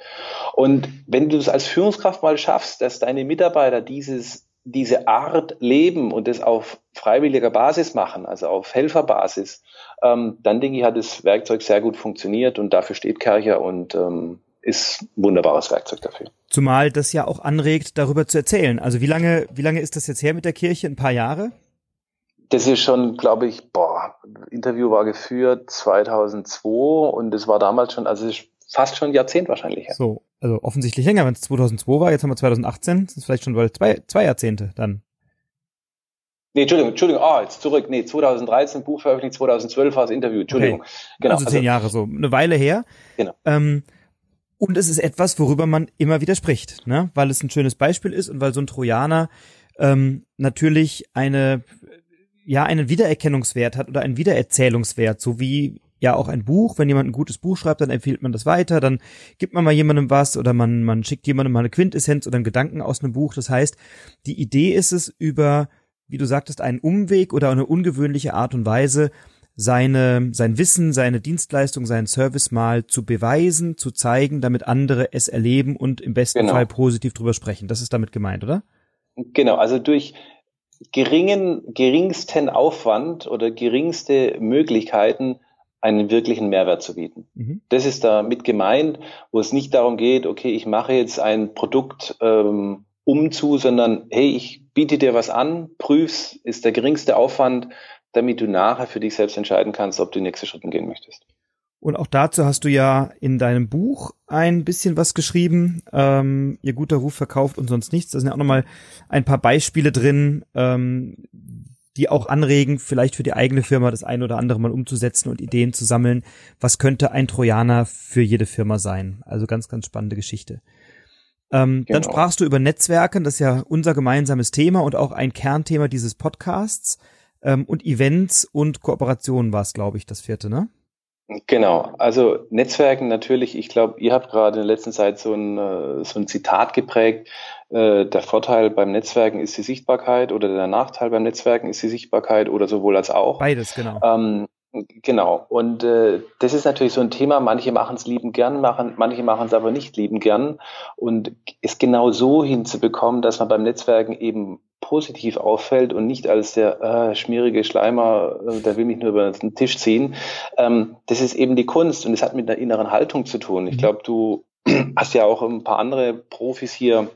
Und wenn du es als Führungskraft mal schaffst, dass deine Mitarbeiter dieses, diese Art leben und das auf freiwilliger Basis machen, also auf Helferbasis, ähm, dann denke ich, hat das Werkzeug sehr gut funktioniert und dafür steht Kercher und ähm, ist ein wunderbares Werkzeug dafür. Zumal das ja auch anregt, darüber zu erzählen. Also wie lange, wie lange ist das jetzt her mit der Kirche? Ein paar Jahre? Das ist schon, glaube ich, boah, Interview war geführt 2002 und es war damals schon, also fast schon ein Jahrzehnt wahrscheinlich. Ja. So, also offensichtlich länger, wenn es 2002 war, jetzt haben wir 2018, das ist vielleicht schon bald zwei, zwei Jahrzehnte dann. Nee, Entschuldigung, Entschuldigung, ah, oh, jetzt zurück. Nee, 2013 Buch veröffentlicht, 2012 war das Interview, Entschuldigung. Okay. Genau. Also zehn also, Jahre, so eine Weile her. Genau. Ähm, und es ist etwas, worüber man immer wieder spricht, ne? weil es ein schönes Beispiel ist und weil so ein Trojaner ähm, natürlich eine ja einen Wiedererkennungswert hat oder einen Wiedererzählungswert, so wie ja auch ein Buch, wenn jemand ein gutes Buch schreibt, dann empfiehlt man das weiter, dann gibt man mal jemandem was oder man, man schickt jemandem mal eine Quintessenz oder einen Gedanken aus einem Buch. Das heißt, die Idee ist es, über, wie du sagtest, einen Umweg oder eine ungewöhnliche Art und Weise seine, sein Wissen, seine Dienstleistung, seinen Service mal zu beweisen, zu zeigen, damit andere es erleben und im besten genau. Fall positiv drüber sprechen. Das ist damit gemeint, oder? Genau, also durch, geringen, geringsten Aufwand oder geringste Möglichkeiten einen wirklichen Mehrwert zu bieten. Mhm. Das ist damit gemeint, wo es nicht darum geht, okay, ich mache jetzt ein Produkt ähm, umzu, sondern hey, ich biete dir was an, prüf's, ist der geringste Aufwand, damit du nachher für dich selbst entscheiden kannst, ob du die nächste Schritte gehen möchtest. Und auch dazu hast du ja in deinem Buch ein bisschen was geschrieben. Ähm, Ihr guter Ruf verkauft und sonst nichts. Da sind ja auch nochmal ein paar Beispiele drin, ähm, die auch anregen, vielleicht für die eigene Firma das eine oder andere mal umzusetzen und Ideen zu sammeln. Was könnte ein Trojaner für jede Firma sein? Also ganz, ganz spannende Geschichte. Ähm, genau. Dann sprachst du über Netzwerken, das ist ja unser gemeinsames Thema und auch ein Kernthema dieses Podcasts. Ähm, und Events und Kooperationen war es, glaube ich, das vierte, ne? Genau, also Netzwerken natürlich, ich glaube, ihr habt gerade in der letzten Zeit so ein, äh, so ein Zitat geprägt, äh, der Vorteil beim Netzwerken ist die Sichtbarkeit oder der Nachteil beim Netzwerken ist die Sichtbarkeit oder sowohl als auch. Beides, genau. Ähm, genau, und äh, das ist natürlich so ein Thema, manche machen es lieben gern, machen, manche machen es aber nicht lieben gern und es genau so hinzubekommen, dass man beim Netzwerken eben positiv auffällt und nicht als der äh, schmierige Schleimer, äh, der will mich nur über den Tisch ziehen. Ähm, das ist eben die Kunst und es hat mit einer inneren Haltung zu tun. Ich mhm. glaube, du hast ja auch ein paar andere Profis hier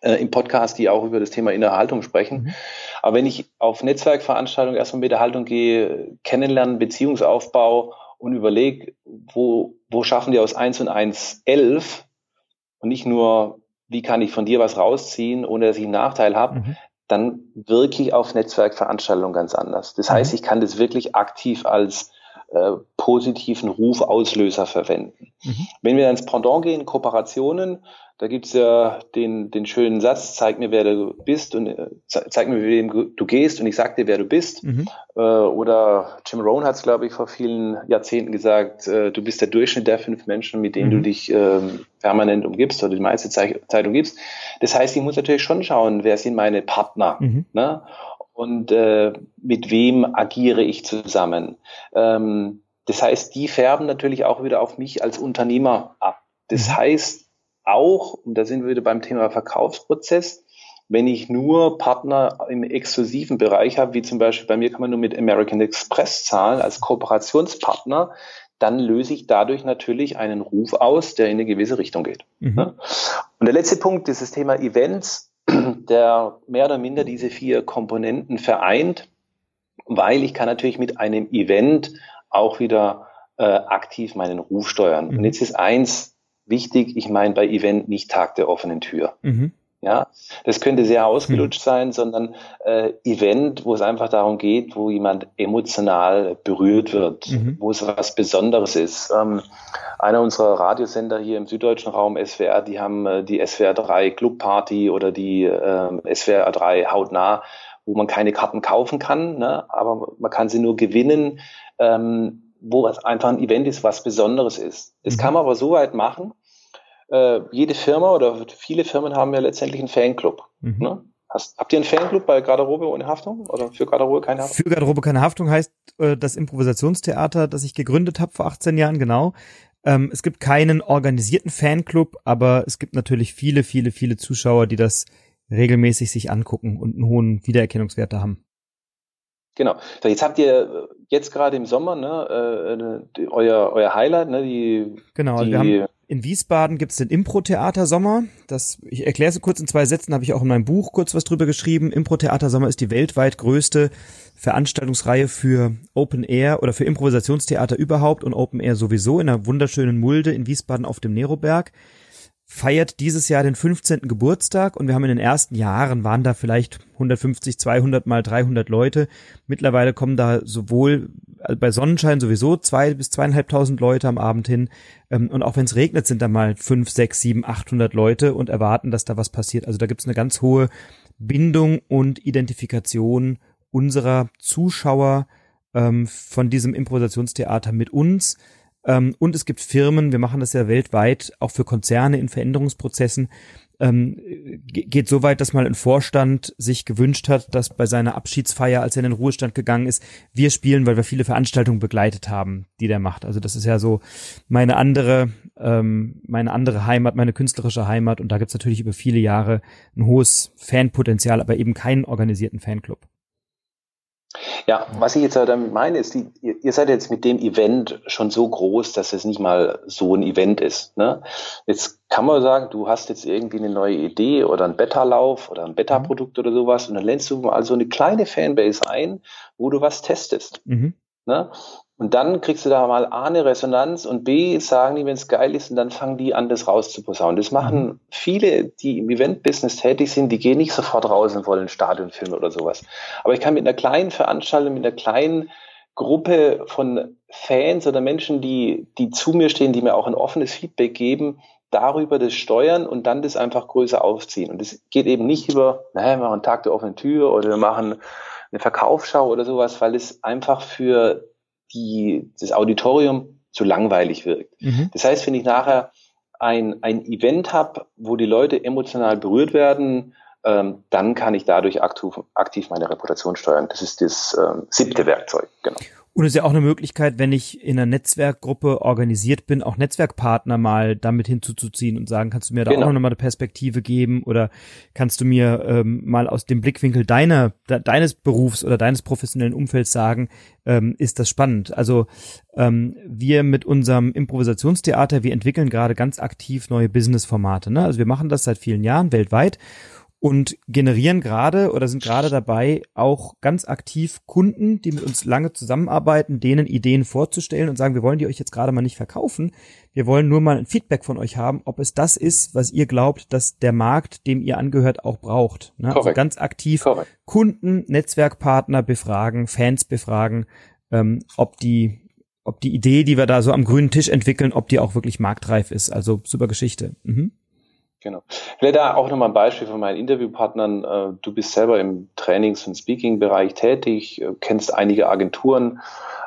äh, im Podcast, die auch über das Thema innere Haltung sprechen. Mhm. Aber wenn ich auf Netzwerkveranstaltungen erstmal mit der Haltung gehe, kennenlernen, Beziehungsaufbau und überlege, wo, wo schaffen die aus 1 und 1 11 und nicht nur, wie kann ich von dir was rausziehen, ohne dass ich einen Nachteil habe, mhm. dann wirke ich auf Netzwerkveranstaltungen ganz anders. Das heißt, mhm. ich kann das wirklich aktiv als äh, positiven Rufauslöser verwenden. Mhm. Wenn wir ins Pendant gehen, Kooperationen, da gibt's ja den, den schönen Satz, zeig mir, wer du bist und äh, zeig mir, wem du gehst und ich sag dir, wer du bist. Mhm. Äh, oder Jim Rohn hat es, glaube ich, vor vielen Jahrzehnten gesagt, äh, du bist der Durchschnitt der fünf Menschen, mit denen mhm. du dich äh, permanent umgibst oder die meiste Zeit, Zeit umgibst. Das heißt, ich muss natürlich schon schauen, wer sind meine Partner. Mhm. Ne? Und äh, mit wem agiere ich zusammen. Ähm, das heißt, die färben natürlich auch wieder auf mich als Unternehmer ab. Das mhm. heißt, auch, und da sind wir wieder beim Thema Verkaufsprozess, wenn ich nur Partner im exklusiven Bereich habe, wie zum Beispiel bei mir kann man nur mit American Express zahlen als Kooperationspartner, dann löse ich dadurch natürlich einen Ruf aus, der in eine gewisse Richtung geht. Mhm. Und der letzte Punkt, dieses Thema Events, der mehr oder minder diese vier Komponenten vereint, weil ich kann natürlich mit einem Event auch wieder äh, aktiv meinen Ruf steuern. Mhm. Und jetzt ist eins wichtig, ich meine bei Event nicht Tag der offenen Tür. Mhm. Ja, das könnte sehr ausgelutscht mhm. sein, sondern äh, Event, wo es einfach darum geht, wo jemand emotional berührt wird, mhm. wo es was Besonderes ist. Ähm, einer unserer Radiosender hier im süddeutschen Raum, SWR, die haben äh, die SWR 3 Club Party oder die äh, SWR 3 Hautnah, wo man keine Karten kaufen kann, ne, aber man kann sie nur gewinnen. Ähm, wo was einfach ein Event ist, was Besonderes ist. Das mhm. kann man aber so weit machen. Äh, jede Firma oder viele Firmen haben ja letztendlich einen Fanclub. Mhm. Ne? Hast, habt ihr einen Fanclub bei Garderobe ohne Haftung oder für Garderobe keine Haftung? Für Garderobe keine Haftung heißt äh, das Improvisationstheater, das ich gegründet habe vor 18 Jahren, genau. Ähm, es gibt keinen organisierten Fanclub, aber es gibt natürlich viele, viele, viele Zuschauer, die das regelmäßig sich angucken und einen hohen Wiedererkennungswert haben. Genau. So, jetzt habt ihr äh, jetzt gerade im Sommer ne, äh, euer, euer Highlight, ne, die. Genau, die, wir haben in Wiesbaden gibt's den Impro-Theater Sommer. Das, ich erkläre es kurz in zwei Sätzen, habe ich auch in meinem Buch kurz was drüber geschrieben. Impro-Theater Sommer ist die weltweit größte Veranstaltungsreihe für Open Air oder für Improvisationstheater überhaupt und Open Air sowieso in einer wunderschönen Mulde in Wiesbaden auf dem Neroberg feiert dieses Jahr den 15. Geburtstag und wir haben in den ersten Jahren waren da vielleicht 150, 200 mal 300 Leute. Mittlerweile kommen da sowohl also bei Sonnenschein sowieso zwei bis zweieinhalbtausend Leute am Abend hin ähm, und auch wenn es regnet, sind da mal fünf, sechs, sieben, achthundert Leute und erwarten, dass da was passiert. Also da gibt es eine ganz hohe Bindung und Identifikation unserer Zuschauer ähm, von diesem Improvisationstheater mit uns und es gibt Firmen, wir machen das ja weltweit, auch für Konzerne in Veränderungsprozessen, ähm, geht so weit, dass mal ein Vorstand sich gewünscht hat, dass bei seiner Abschiedsfeier, als er in den Ruhestand gegangen ist, wir spielen, weil wir viele Veranstaltungen begleitet haben, die der macht. Also das ist ja so meine andere, ähm, meine andere Heimat, meine künstlerische Heimat. Und da gibt's natürlich über viele Jahre ein hohes Fanpotenzial, aber eben keinen organisierten Fanclub. Ja, was ich jetzt damit meine, ist, die, ihr seid jetzt mit dem Event schon so groß, dass es nicht mal so ein Event ist. Ne? Jetzt kann man sagen, du hast jetzt irgendwie eine neue Idee oder einen Beta-Lauf oder ein Beta-Produkt oder sowas und dann lernst du mal so eine kleine Fanbase ein, wo du was testest. Mhm. Ne? Und dann kriegst du da mal A eine Resonanz und B sagen die, wenn es geil ist, und dann fangen die an, das rauszuposaunen. Das machen mhm. viele, die im Event-Business tätig sind, die gehen nicht sofort raus und wollen Stadionfilm oder sowas. Aber ich kann mit einer kleinen Veranstaltung, mit einer kleinen Gruppe von Fans oder Menschen, die, die zu mir stehen, die mir auch ein offenes Feedback geben, darüber das steuern und dann das einfach größer aufziehen. Und das geht eben nicht über, naja, wir machen einen Tag der offenen Tür oder wir machen eine Verkaufsschau oder sowas, weil es einfach für die, das Auditorium zu langweilig wirkt. Mhm. Das heißt, wenn ich nachher ein, ein Event habe, wo die Leute emotional berührt werden, ähm, dann kann ich dadurch aktiv, aktiv meine Reputation steuern. Das ist das ähm, siebte Werkzeug, genau. Und es ist ja auch eine Möglichkeit, wenn ich in einer Netzwerkgruppe organisiert bin, auch Netzwerkpartner mal damit hinzuzuziehen und sagen, kannst du mir da genau. auch noch mal eine Perspektive geben oder kannst du mir ähm, mal aus dem Blickwinkel deiner, de, deines Berufs oder deines professionellen Umfelds sagen, ähm, ist das spannend. Also ähm, wir mit unserem Improvisationstheater, wir entwickeln gerade ganz aktiv neue Businessformate. Ne? Also wir machen das seit vielen Jahren weltweit und generieren gerade oder sind gerade dabei, auch ganz aktiv Kunden, die mit uns lange zusammenarbeiten, denen Ideen vorzustellen und sagen, wir wollen die euch jetzt gerade mal nicht verkaufen. Wir wollen nur mal ein Feedback von euch haben, ob es das ist, was ihr glaubt, dass der Markt, dem ihr angehört, auch braucht. Ne? Also ganz aktiv Correct. Kunden, Netzwerkpartner befragen, Fans befragen, ähm, ob die ob die Idee, die wir da so am grünen Tisch entwickeln, ob die auch wirklich marktreif ist. Also super Geschichte. Mhm. Genau. Vielleicht da auch nochmal ein Beispiel von meinen Interviewpartnern. Äh, du bist selber im Trainings- und Speaking-Bereich tätig, äh, kennst einige Agenturen.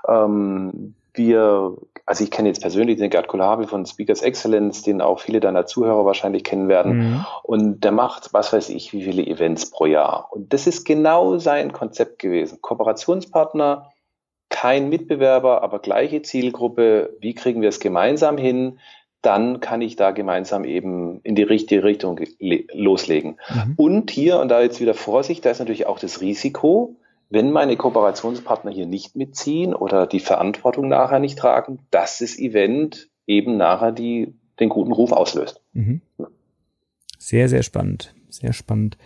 Ähm, wir, also ich kenne jetzt persönlich den Gerd Kulabi von Speakers Excellence, den auch viele deiner Zuhörer wahrscheinlich kennen werden. Mhm. Und der macht, was weiß ich, wie viele Events pro Jahr. Und das ist genau sein Konzept gewesen. Kooperationspartner, kein Mitbewerber, aber gleiche Zielgruppe. Wie kriegen wir es gemeinsam hin? Dann kann ich da gemeinsam eben in die richtige Richtung loslegen. Mhm. Und hier, und da jetzt wieder Vorsicht, da ist natürlich auch das Risiko, wenn meine Kooperationspartner hier nicht mitziehen oder die Verantwortung nachher nicht tragen, dass das Event eben nachher die, den guten Ruf auslöst. Mhm. Sehr, sehr spannend. Sehr spannend.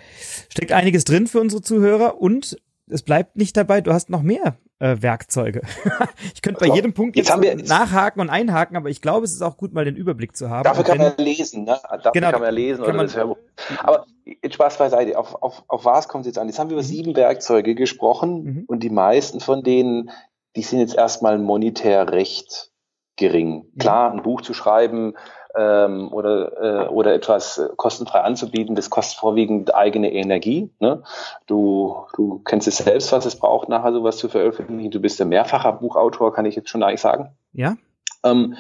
Steckt einiges drin für unsere Zuhörer und es bleibt nicht dabei, du hast noch mehr äh, Werkzeuge. ich könnte bei jedem Punkt jetzt, jetzt nachhaken und einhaken, aber ich glaube, es ist auch gut, mal den Überblick zu haben. Dafür kann wenn, man lesen, ne? Dafür genau, kann man lesen kann oder man, Aber jetzt Spaß beiseite, auf, auf, auf was kommt es jetzt an? Jetzt haben wir über mhm. sieben Werkzeuge gesprochen mhm. und die meisten von denen, die sind jetzt erstmal monetär recht gering. Mhm. Klar, ein Buch zu schreiben, ähm, oder, äh, oder etwas kostenfrei anzubieten, das kostet vorwiegend eigene Energie. Ne? Du, du kennst es selbst, was es braucht, nachher sowas zu veröffentlichen. Du bist ein mehrfacher Buchautor, kann ich jetzt schon eigentlich sagen. Ja. Ähm,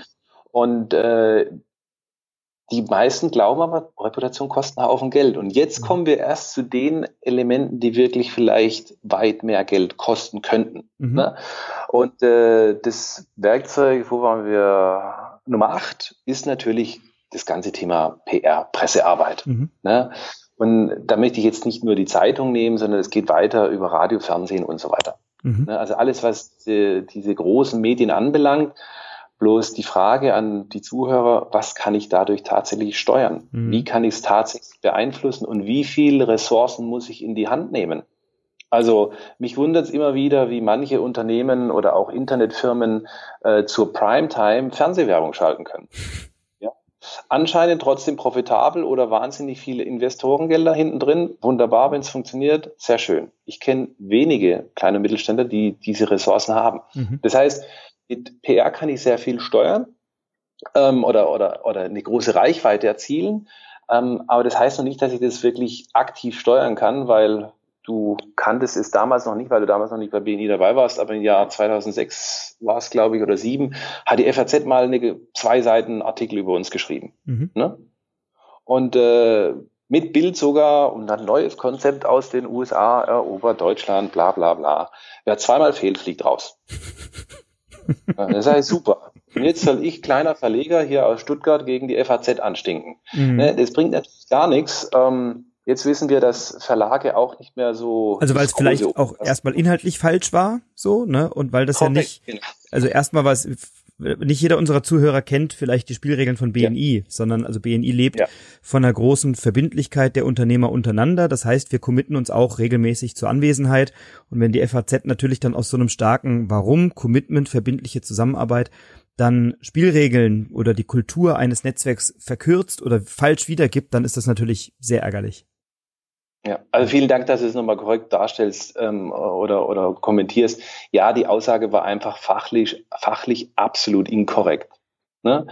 und äh, die meisten glauben aber, Reputation kostet einen Haufen Geld. Und jetzt kommen wir erst zu den Elementen, die wirklich vielleicht weit mehr Geld kosten könnten. Mhm. Ne? Und äh, das Werkzeug, wo waren wir? Nummer acht ist natürlich das ganze Thema PR, Pressearbeit. Mhm. Ne? Und da möchte ich jetzt nicht nur die Zeitung nehmen, sondern es geht weiter über Radio, Fernsehen und so weiter. Mhm. Ne? Also alles, was die, diese großen Medien anbelangt, bloß die Frage an die Zuhörer, was kann ich dadurch tatsächlich steuern? Mhm. Wie kann ich es tatsächlich beeinflussen und wie viele Ressourcen muss ich in die Hand nehmen? Also mich wundert es immer wieder, wie manche Unternehmen oder auch Internetfirmen äh, zur Primetime Fernsehwerbung schalten können. Ja. Anscheinend trotzdem profitabel oder wahnsinnig viele Investorengelder hinten drin. Wunderbar, wenn es funktioniert, sehr schön. Ich kenne wenige kleine Mittelständler, die diese Ressourcen haben. Mhm. Das heißt, mit PR kann ich sehr viel steuern ähm, oder, oder, oder eine große Reichweite erzielen. Ähm, aber das heißt noch nicht, dass ich das wirklich aktiv steuern kann, weil Du kanntest es damals noch nicht, weil du damals noch nicht bei BNI dabei warst, aber im Jahr 2006 war es, glaube ich, oder sieben, hat die FAZ mal eine, zwei Seiten Artikel über uns geschrieben. Mhm. Ne? Und äh, mit Bild sogar und ein neues Konzept aus den USA erobert Deutschland, bla bla bla. Wer zweimal fehlt, fliegt raus. das heißt super. Und jetzt soll ich, kleiner Verleger hier aus Stuttgart, gegen die FAZ anstinken. Mhm. Ne, das bringt natürlich gar nichts. Ähm, Jetzt wissen wir, dass Verlage auch nicht mehr so. Also weil es vielleicht auch erstmal inhaltlich falsch war, so, ne? Und weil das ja nicht, genau. also erstmal war es, nicht jeder unserer Zuhörer kennt vielleicht die Spielregeln von BNI, ja. sondern also BNI lebt ja. von einer großen Verbindlichkeit der Unternehmer untereinander. Das heißt, wir committen uns auch regelmäßig zur Anwesenheit. Und wenn die FAZ natürlich dann aus so einem starken Warum, Commitment, verbindliche Zusammenarbeit dann Spielregeln oder die Kultur eines Netzwerks verkürzt oder falsch wiedergibt, dann ist das natürlich sehr ärgerlich. Ja, also vielen Dank, dass du es nochmal korrekt darstellst ähm, oder, oder kommentierst. Ja, die Aussage war einfach fachlich, fachlich absolut inkorrekt. Ne?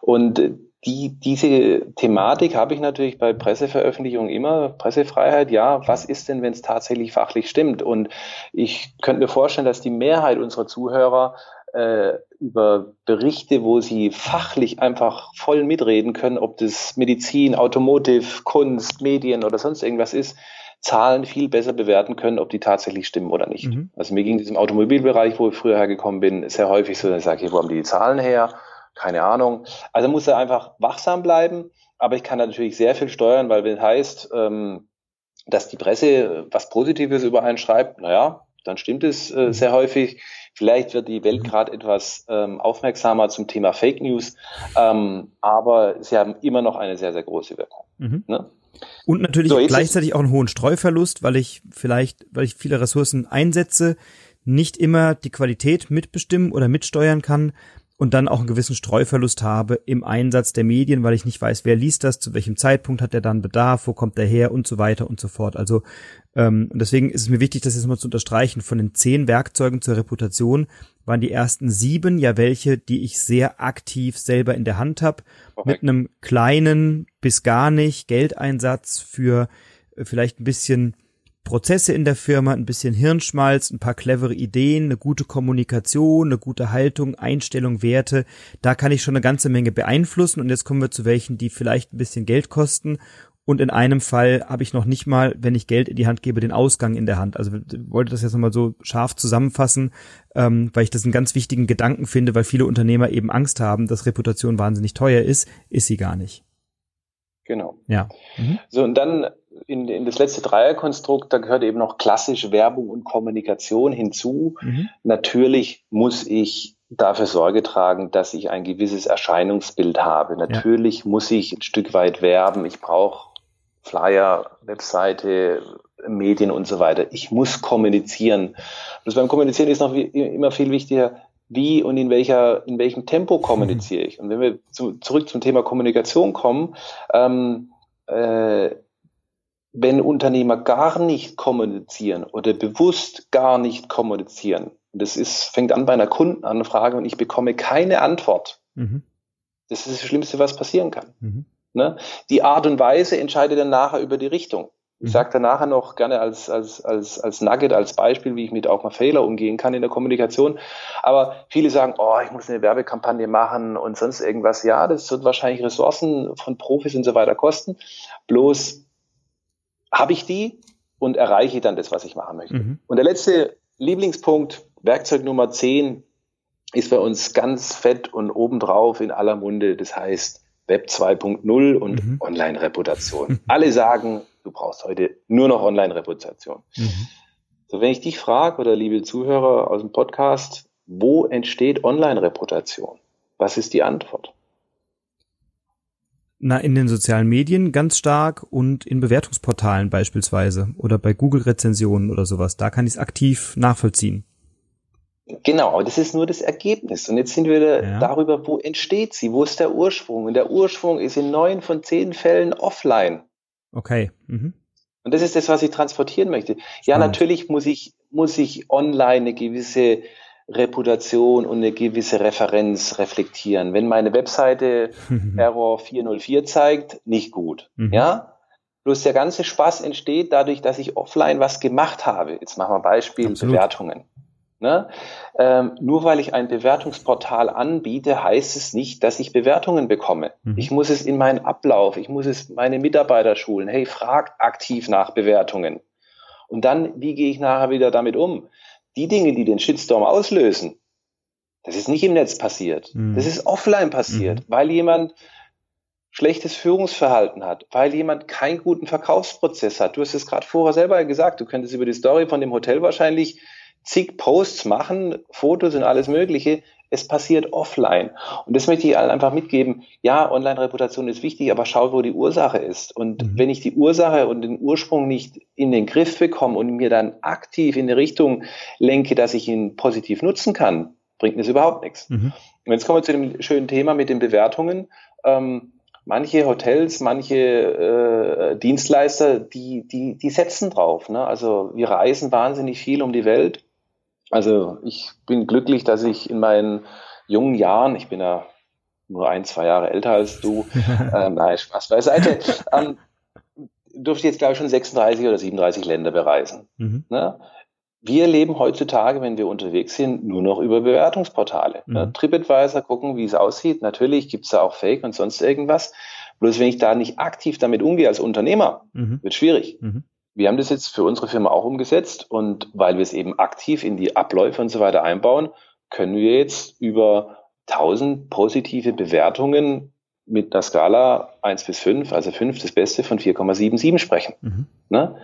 Und die, diese Thematik habe ich natürlich bei Presseveröffentlichungen immer. Pressefreiheit, ja, was ist denn, wenn es tatsächlich fachlich stimmt? Und ich könnte mir vorstellen, dass die Mehrheit unserer Zuhörer äh, über Berichte, wo sie fachlich einfach voll mitreden können, ob das Medizin, Automotive, Kunst, Medien oder sonst irgendwas ist, Zahlen viel besser bewerten können, ob die tatsächlich stimmen oder nicht. Mhm. Also mir ging es im Automobilbereich, wo ich früher hergekommen bin, sehr häufig so, dass ich sage, hier, wo haben die, die Zahlen her? Keine Ahnung. Also muss er einfach wachsam bleiben, aber ich kann natürlich sehr viel steuern, weil wenn es heißt, ähm, dass die Presse was Positives über einen schreibt, naja, dann stimmt es äh, mhm. sehr häufig. Vielleicht wird die Welt mhm. gerade etwas ähm, aufmerksamer zum Thema Fake News, ähm, aber sie haben immer noch eine sehr, sehr große Wirkung. Mhm. Ne? Und natürlich so, gleichzeitig auch einen hohen Streuverlust, weil ich vielleicht, weil ich viele Ressourcen einsetze, nicht immer die Qualität mitbestimmen oder mitsteuern kann und dann auch einen gewissen Streuverlust habe im Einsatz der Medien, weil ich nicht weiß, wer liest das, zu welchem Zeitpunkt hat er dann Bedarf, wo kommt er her und so weiter und so fort. Also ähm, und deswegen ist es mir wichtig, das jetzt mal zu unterstreichen. Von den zehn Werkzeugen zur Reputation waren die ersten sieben ja welche, die ich sehr aktiv selber in der Hand habe, mit einem kleinen bis gar nicht Geldeinsatz für äh, vielleicht ein bisschen Prozesse in der Firma, ein bisschen Hirnschmalz, ein paar clevere Ideen, eine gute Kommunikation, eine gute Haltung, Einstellung, Werte. Da kann ich schon eine ganze Menge beeinflussen. Und jetzt kommen wir zu welchen, die vielleicht ein bisschen Geld kosten. Und in einem Fall habe ich noch nicht mal, wenn ich Geld in die Hand gebe, den Ausgang in der Hand. Also wollte das jetzt nochmal so scharf zusammenfassen, ähm, weil ich das einen ganz wichtigen Gedanken finde, weil viele Unternehmer eben Angst haben, dass Reputation wahnsinnig teuer ist. Ist sie gar nicht. Genau. Ja. Mhm. So, und dann in, in das letzte Dreierkonstrukt, da gehört eben noch klassische Werbung und Kommunikation hinzu. Mhm. Natürlich muss ich dafür Sorge tragen, dass ich ein gewisses Erscheinungsbild habe. Natürlich ja. muss ich ein Stück weit werben. Ich brauche Flyer, Webseite, Medien und so weiter. Ich muss kommunizieren. Das beim Kommunizieren ist noch wie, immer viel wichtiger, wie und in welcher, in welchem Tempo kommuniziere ich. Und wenn wir zu, zurück zum Thema Kommunikation kommen, ähm, äh, wenn Unternehmer gar nicht kommunizieren oder bewusst gar nicht kommunizieren, das ist, fängt an bei einer Kundenanfrage und ich bekomme keine Antwort. Mhm. Das ist das Schlimmste, was passieren kann. Mhm. Ne? Die Art und Weise entscheidet dann nachher über die Richtung. Ich mhm. sage dann nachher noch gerne als, als, als, als Nugget, als Beispiel, wie ich mit auch mal Fehler umgehen kann in der Kommunikation. Aber viele sagen, oh, ich muss eine Werbekampagne machen und sonst irgendwas. Ja, das wird wahrscheinlich Ressourcen von Profis und so weiter kosten. Bloß habe ich die und erreiche dann das, was ich machen möchte. Mhm. Und der letzte Lieblingspunkt, Werkzeug Nummer 10, ist bei uns ganz fett und obendrauf in aller Munde. Das heißt Web 2.0 und mhm. Online-Reputation. Alle sagen, du brauchst heute nur noch Online-Reputation. Mhm. So, wenn ich dich frage oder liebe Zuhörer aus dem Podcast, wo entsteht Online-Reputation? Was ist die Antwort? Na, in den sozialen Medien ganz stark und in Bewertungsportalen beispielsweise oder bei Google-Rezensionen oder sowas. Da kann ich es aktiv nachvollziehen. Genau, aber das ist nur das Ergebnis. Und jetzt sind wir ja. darüber, wo entsteht sie? Wo ist der Ursprung? Und der Ursprung ist in neun von zehn Fällen offline. Okay. Mhm. Und das ist das, was ich transportieren möchte. Spannend. Ja, natürlich muss ich, muss ich online eine gewisse Reputation und eine gewisse Referenz reflektieren. Wenn meine Webseite Error 404 zeigt, nicht gut. Mhm. Ja? Bloß der ganze Spaß entsteht dadurch, dass ich offline was gemacht habe. Jetzt machen wir Beispiel Absolut. Bewertungen. Ne? Ähm, nur weil ich ein Bewertungsportal anbiete, heißt es nicht, dass ich Bewertungen bekomme. Mhm. Ich muss es in meinen Ablauf, ich muss es meine Mitarbeiter schulen. Hey, fragt aktiv nach Bewertungen. Und dann, wie gehe ich nachher wieder damit um? Die Dinge, die den Shitstorm auslösen, das ist nicht im Netz passiert. Mhm. Das ist offline passiert, mhm. weil jemand schlechtes Führungsverhalten hat, weil jemand keinen guten Verkaufsprozess hat. Du hast es gerade vorher selber gesagt, du könntest über die Story von dem Hotel wahrscheinlich zig Posts machen, Fotos und alles Mögliche es passiert offline. Und das möchte ich allen einfach mitgeben. Ja, Online-Reputation ist wichtig, aber schaut, wo die Ursache ist. Und mhm. wenn ich die Ursache und den Ursprung nicht in den Griff bekomme und mir dann aktiv in die Richtung lenke, dass ich ihn positiv nutzen kann, bringt mir das überhaupt nichts. Mhm. Und jetzt kommen wir zu dem schönen Thema mit den Bewertungen. Ähm, manche Hotels, manche äh, Dienstleister, die, die, die setzen drauf. Ne? Also wir reisen wahnsinnig viel um die Welt also ich bin glücklich, dass ich in meinen jungen Jahren, ich bin ja nur ein, zwei Jahre älter als du, ähm, nein, Spaß beiseite, ähm, durfte jetzt, glaube ich, schon 36 oder 37 Länder bereisen. Mhm. Ne? Wir leben heutzutage, wenn wir unterwegs sind, nur noch über Bewertungsportale. Mhm. Ne? TripAdvisor gucken, wie es aussieht. Natürlich gibt's da auch Fake und sonst irgendwas. Bloß wenn ich da nicht aktiv damit umgehe als Unternehmer, mhm. wird schwierig. Mhm wir haben das jetzt für unsere Firma auch umgesetzt und weil wir es eben aktiv in die Abläufe und so weiter einbauen, können wir jetzt über 1000 positive Bewertungen mit einer Skala 1 bis 5, also 5 das Beste von 4,77 sprechen. Mhm. Ne?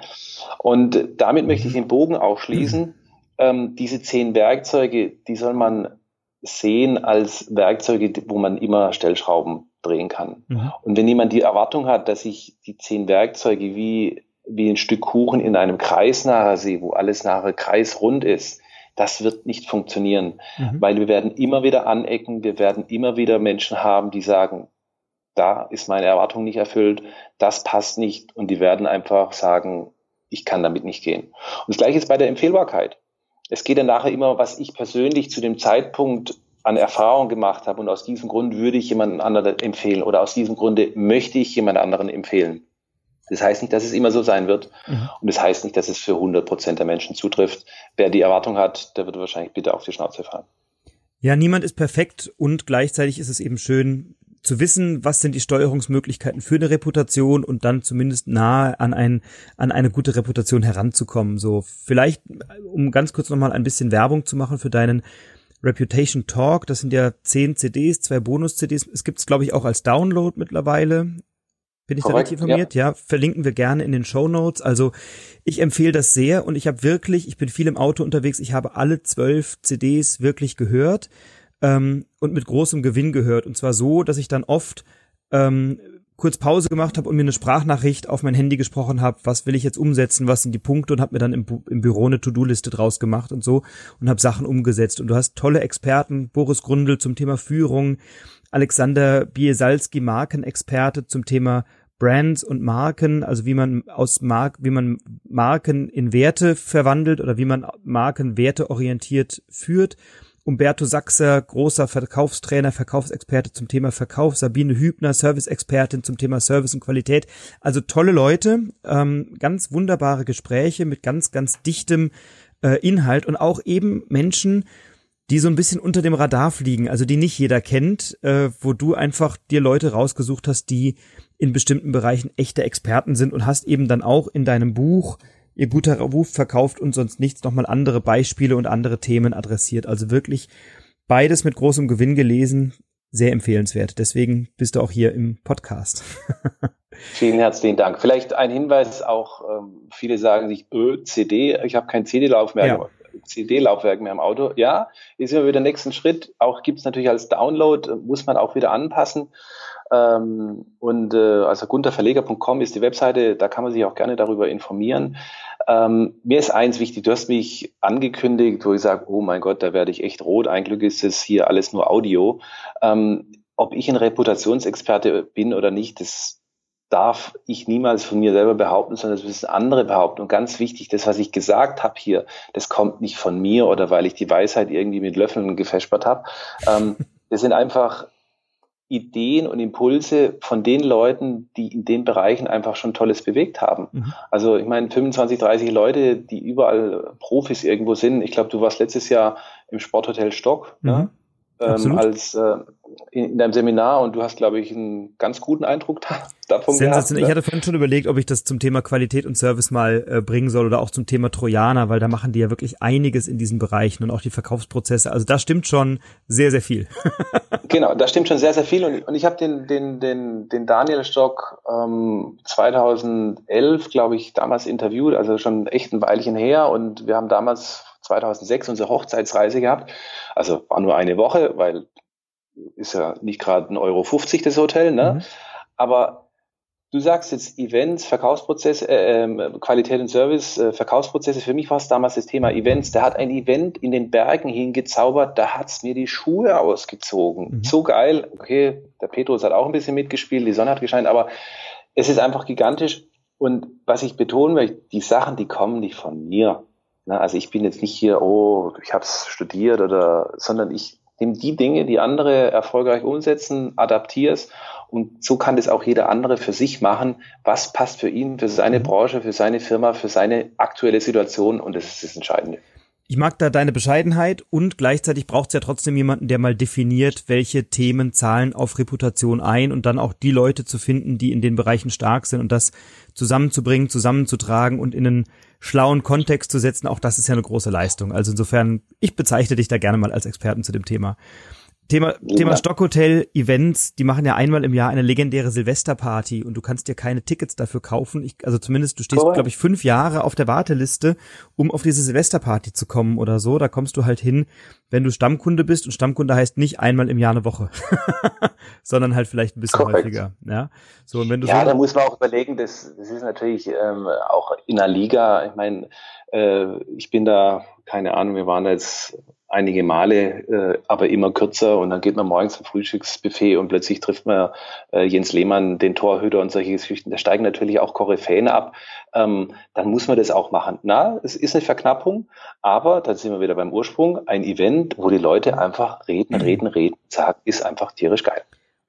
Und damit möchte ich den Bogen auch schließen. Ähm, diese zehn Werkzeuge, die soll man sehen als Werkzeuge, wo man immer Stellschrauben drehen kann. Mhm. Und wenn jemand die Erwartung hat, dass ich die zehn Werkzeuge wie, wie ein Stück Kuchen in einem Kreis nachher sehe, wo alles nachher kreisrund ist, das wird nicht funktionieren, mhm. weil wir werden immer wieder anecken, wir werden immer wieder Menschen haben, die sagen, da ist meine Erwartung nicht erfüllt, das passt nicht und die werden einfach sagen, ich kann damit nicht gehen. Und das gleiche ist bei der Empfehlbarkeit. Es geht dann nachher immer, was ich persönlich zu dem Zeitpunkt an Erfahrung gemacht habe und aus diesem Grund würde ich jemanden anderen empfehlen oder aus diesem Grunde möchte ich jemand anderen empfehlen. Das heißt nicht, dass es immer so sein wird mhm. und das heißt nicht, dass es für 100 Prozent der Menschen zutrifft. Wer die Erwartung hat, der wird wahrscheinlich bitte auf die Schnauze fallen. Ja, niemand ist perfekt und gleichzeitig ist es eben schön, zu wissen, was sind die Steuerungsmöglichkeiten für eine Reputation und dann zumindest nahe an ein an eine gute Reputation heranzukommen. So vielleicht, um ganz kurz nochmal ein bisschen Werbung zu machen für deinen Reputation Talk. Das sind ja zehn CDs, zwei Bonus-CDs. Es gibt es, glaube ich, auch als Download mittlerweile. Bin ich Korrekt, da richtig informiert? Ja. ja. verlinken wir gerne in den Show Notes. Also ich empfehle das sehr und ich habe wirklich, ich bin viel im Auto unterwegs, ich habe alle zwölf CDs wirklich gehört ähm, und mit großem Gewinn gehört. Und zwar so, dass ich dann oft ähm, kurz Pause gemacht habe und mir eine Sprachnachricht auf mein Handy gesprochen habe, was will ich jetzt umsetzen, was sind die Punkte und habe mir dann im, Bu im Büro eine To-Do-Liste draus gemacht und so und habe Sachen umgesetzt. Und du hast tolle Experten, Boris Grundl zum Thema Führung, Alexander Biesalski, Markenexperte zum Thema Brands und Marken, also wie man aus Mark, wie man Marken in Werte verwandelt oder wie man Marken werteorientiert führt. Umberto Sachser, großer Verkaufstrainer, Verkaufsexperte zum Thema Verkauf, Sabine Hübner, Service-Expertin zum Thema Service und Qualität. Also tolle Leute, ähm, ganz wunderbare Gespräche mit ganz, ganz dichtem äh, Inhalt und auch eben Menschen, die so ein bisschen unter dem Radar fliegen, also die nicht jeder kennt, äh, wo du einfach dir Leute rausgesucht hast, die in bestimmten Bereichen echte Experten sind und hast eben dann auch in deinem Buch ihr guter Ruf verkauft und sonst nichts nochmal andere Beispiele und andere Themen adressiert. Also wirklich beides mit großem Gewinn gelesen, sehr empfehlenswert. Deswegen bist du auch hier im Podcast. Vielen herzlichen Dank. Vielleicht ein Hinweis auch, ähm, viele sagen sich, öh, CD, ich habe kein CD-Laufwerk. Ja. CD-Laufwerk mehr im Auto. Ja, ist immer wieder der nächste Schritt. Auch gibt es natürlich als Download, muss man auch wieder anpassen. Ähm, und äh, also gunterverleger.com ist die Webseite, da kann man sich auch gerne darüber informieren. Ähm, mir ist eins wichtig, du hast mich angekündigt, wo ich sage, oh mein Gott, da werde ich echt rot. Ein Glück ist es hier alles nur Audio. Ähm, ob ich ein Reputationsexperte bin oder nicht, das darf ich niemals von mir selber behaupten, sondern das müssen andere behaupten. Und ganz wichtig, das, was ich gesagt habe hier, das kommt nicht von mir oder weil ich die Weisheit irgendwie mit Löffeln gefespert habe. Ähm, das sind einfach Ideen und Impulse von den Leuten, die in den Bereichen einfach schon Tolles bewegt haben. Mhm. Also ich meine, 25, 30 Leute, die überall Profis irgendwo sind. Ich glaube, du warst letztes Jahr im Sporthotel Stock. Ne? Mhm. Ne? Ähm, als äh, in, in deinem Seminar und du hast, glaube ich, einen ganz guten Eindruck davon gehabt. Ich hatte vorhin schon überlegt, ob ich das zum Thema Qualität und Service mal äh, bringen soll oder auch zum Thema Trojaner, weil da machen die ja wirklich einiges in diesen Bereichen und auch die Verkaufsprozesse. Also da stimmt schon sehr, sehr viel. genau, da stimmt schon sehr, sehr viel. Und, und ich habe den, den, den, den Daniel Stock ähm, 2011, glaube ich, damals interviewt, also schon echt ein Weilchen her. Und wir haben damals 2006 unsere Hochzeitsreise gehabt. Also war nur eine Woche, weil ist ja nicht gerade ein Euro 50 das Hotel, ne? Mhm. Aber du sagst jetzt Events, Verkaufsprozesse, äh, ähm, Qualität und Service, äh, Verkaufsprozesse. Für mich war es damals das Thema Events. Der hat ein Event in den Bergen hingezaubert, da hat's mir die Schuhe ausgezogen. Mhm. So geil. Okay, der Petrus hat auch ein bisschen mitgespielt, die Sonne hat gescheint, aber es ist einfach gigantisch. Und was ich betonen möchte, die Sachen, die kommen nicht von mir. Na, also ich bin jetzt nicht hier, oh, ich habe es studiert oder, sondern ich nehme die Dinge, die andere erfolgreich umsetzen, adaptiere es und so kann das auch jeder andere für sich machen. Was passt für ihn, für seine mhm. Branche, für seine Firma, für seine aktuelle Situation und das ist das Entscheidende. ich mag da deine Bescheidenheit und gleichzeitig braucht es ja trotzdem jemanden, der mal definiert, welche Themen zahlen auf Reputation ein und dann auch die Leute zu finden, die in den Bereichen stark sind und das zusammenzubringen, zusammenzutragen und in einen schlauen Kontext zu setzen. Auch das ist ja eine große Leistung. Also insofern, ich bezeichne dich da gerne mal als Experten zu dem Thema. Thema, ja. Thema Stockhotel Events, die machen ja einmal im Jahr eine legendäre Silvesterparty und du kannst dir keine Tickets dafür kaufen. Ich, also zumindest, du stehst, glaube ich, fünf Jahre auf der Warteliste, um auf diese Silvesterparty zu kommen oder so. Da kommst du halt hin, wenn du Stammkunde bist und Stammkunde heißt nicht einmal im Jahr eine Woche, sondern halt vielleicht ein bisschen Korrekt. häufiger. Ja, so, und wenn du ja so da muss man auch überlegen, das, das ist natürlich ähm, auch in der Liga, ich meine, äh, ich bin da, keine Ahnung, wir waren da jetzt einige Male, äh, aber immer kürzer und dann geht man morgens zum Frühstücksbuffet und plötzlich trifft man äh, Jens Lehmann, den Torhüter und solche Geschichten. Da steigen natürlich auch Koryphäen ab. Ähm, dann muss man das auch machen. Na, es ist eine Verknappung, aber dann sind wir wieder beim Ursprung. Ein Event, wo die Leute einfach reden, reden, reden, sagen, ist einfach tierisch geil.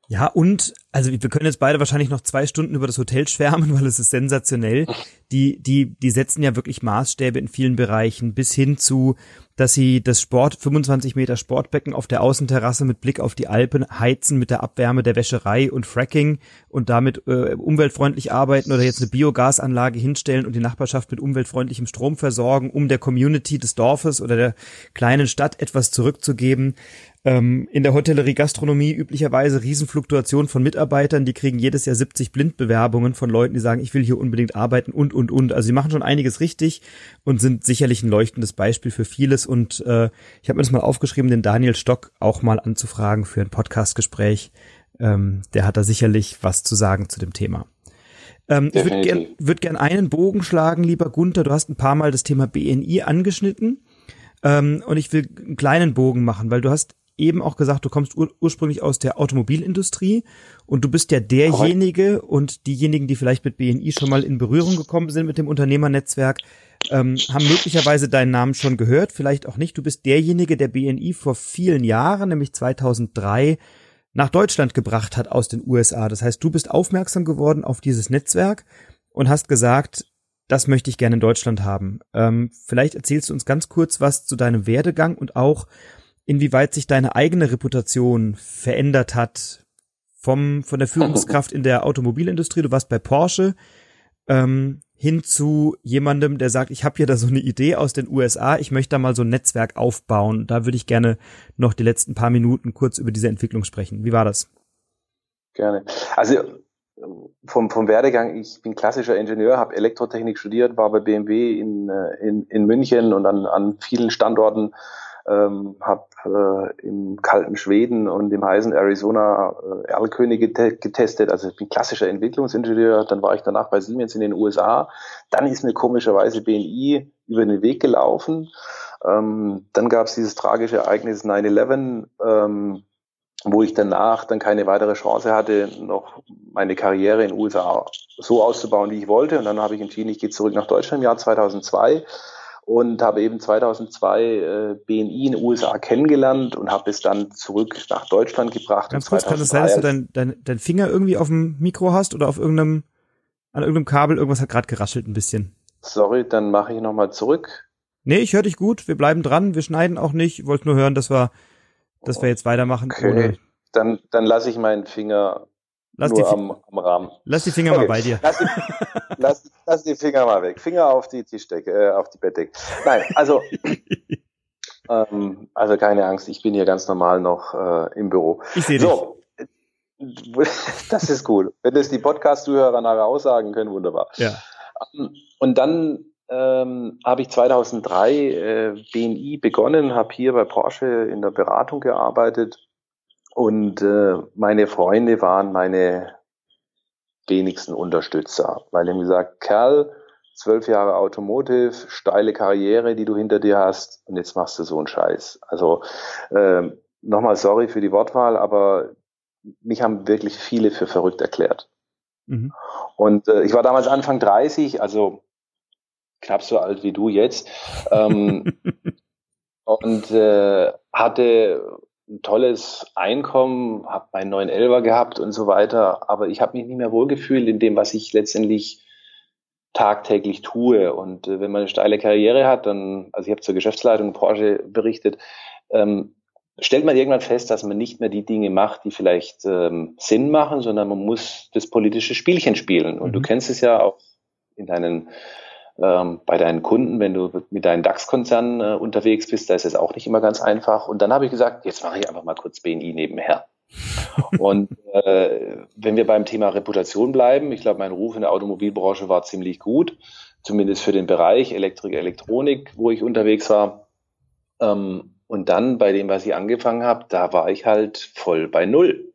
Ja, und, also wir können jetzt beide wahrscheinlich noch zwei Stunden über das Hotel schwärmen, weil es ist sensationell. Die, die, die setzen ja wirklich Maßstäbe in vielen Bereichen bis hin zu, dass sie das Sport, 25 Meter Sportbecken auf der Außenterrasse mit Blick auf die Alpen heizen mit der Abwärme der Wäscherei und Fracking und damit äh, umweltfreundlich arbeiten oder jetzt eine Biogasanlage hinstellen und die Nachbarschaft mit umweltfreundlichem Strom versorgen, um der Community des Dorfes oder der kleinen Stadt etwas zurückzugeben. Ähm, in der Hotellerie Gastronomie üblicherweise Riesenfluktuation von Mitarbeitern, die kriegen jedes Jahr 70 Blindbewerbungen von Leuten, die sagen, ich will hier unbedingt arbeiten und, und, und. Also sie machen schon einiges richtig und sind sicherlich ein leuchtendes Beispiel für vieles. Und äh, ich habe mir das mal aufgeschrieben, den Daniel Stock auch mal anzufragen für ein Podcastgespräch. Ähm, der hat da sicherlich was zu sagen zu dem Thema. Ähm, ich würde gern, würd gern einen Bogen schlagen, lieber Gunther. Du hast ein paar Mal das Thema BNI angeschnitten. Ähm, und ich will einen kleinen Bogen machen, weil du hast eben auch gesagt, du kommst ur ursprünglich aus der Automobilindustrie und du bist ja derjenige und diejenigen, die vielleicht mit BNI schon mal in Berührung gekommen sind mit dem Unternehmernetzwerk, ähm, haben möglicherweise deinen Namen schon gehört, vielleicht auch nicht. Du bist derjenige, der BNI vor vielen Jahren, nämlich 2003, nach Deutschland gebracht hat aus den USA. Das heißt, du bist aufmerksam geworden auf dieses Netzwerk und hast gesagt, das möchte ich gerne in Deutschland haben. Ähm, vielleicht erzählst du uns ganz kurz was zu deinem Werdegang und auch, inwieweit sich deine eigene Reputation verändert hat vom von der Führungskraft in der Automobilindustrie. Du warst bei Porsche ähm, hin zu jemandem, der sagt, ich habe hier da so eine Idee aus den USA, ich möchte da mal so ein Netzwerk aufbauen. Da würde ich gerne noch die letzten paar Minuten kurz über diese Entwicklung sprechen. Wie war das? Gerne. Also vom, vom Werdegang, ich bin klassischer Ingenieur, habe Elektrotechnik studiert, war bei BMW in, äh, in, in München und an, an vielen Standorten ähm, habe äh, im kalten Schweden und im heißen Arizona äh, Erlkönige getestet. Also ich bin klassischer Entwicklungsingenieur. Dann war ich danach bei Siemens in den USA. Dann ist mir komischerweise BNI über den Weg gelaufen. Ähm, dann gab es dieses tragische Ereignis 9-11, ähm, wo ich danach dann keine weitere Chance hatte, noch meine Karriere in den USA so auszubauen, wie ich wollte. Und dann habe ich entschieden, ich gehe zurück nach Deutschland im Jahr 2002 und habe eben 2002 äh, BNI in den USA kennengelernt und habe es dann zurück nach Deutschland gebracht. Ganz kurz, kann es sein, dass du dein, dein, dein Finger irgendwie auf dem Mikro hast oder auf irgendeinem, an irgendeinem Kabel? Irgendwas hat gerade geraschelt ein bisschen. Sorry, dann mache ich nochmal zurück. Nee, ich höre dich gut. Wir bleiben dran. Wir schneiden auch nicht. Ich wollte nur hören, dass wir, dass wir jetzt weitermachen. Okay. Ohne dann, dann lasse ich meinen Finger Lass Nur die, am, am Rahmen. Lass die Finger okay. mal bei dir. Lass die, lass, lass die, Finger mal weg. Finger auf die Tischdecke, äh, auf die Bettdecke. Nein, also, ähm, also keine Angst, ich bin hier ganz normal noch äh, im Büro. Ich sehe so. das ist cool. Wenn das die Podcast-Zuhörer nachher aussagen können, wunderbar. Ja. Ähm, und dann ähm, habe ich 2003 äh, BNI begonnen, habe hier bei Porsche in der Beratung gearbeitet und äh, meine Freunde waren meine wenigsten Unterstützer, weil die haben gesagt, Kerl, zwölf Jahre Automotive, steile Karriere, die du hinter dir hast, und jetzt machst du so einen Scheiß. Also äh, nochmal sorry für die Wortwahl, aber mich haben wirklich viele für verrückt erklärt. Mhm. Und äh, ich war damals Anfang 30, also knapp so alt wie du jetzt, ähm, und äh, hatte ein tolles Einkommen, habe meinen neuen Elber gehabt und so weiter, aber ich habe mich nicht mehr wohlgefühlt in dem, was ich letztendlich tagtäglich tue. Und äh, wenn man eine steile Karriere hat, dann, also ich habe zur Geschäftsleitung Porsche berichtet, ähm, stellt man irgendwann fest, dass man nicht mehr die Dinge macht, die vielleicht ähm, Sinn machen, sondern man muss das politische Spielchen spielen. Und mhm. du kennst es ja auch in deinen ähm, bei deinen Kunden, wenn du mit deinen DAX-Konzernen äh, unterwegs bist, da ist es auch nicht immer ganz einfach. Und dann habe ich gesagt, jetzt mache ich einfach mal kurz BNI nebenher. und äh, wenn wir beim Thema Reputation bleiben, ich glaube, mein Ruf in der Automobilbranche war ziemlich gut, zumindest für den Bereich Elektrik, Elektronik, wo ich unterwegs war. Ähm, und dann bei dem, was ich angefangen habe, da war ich halt voll bei Null.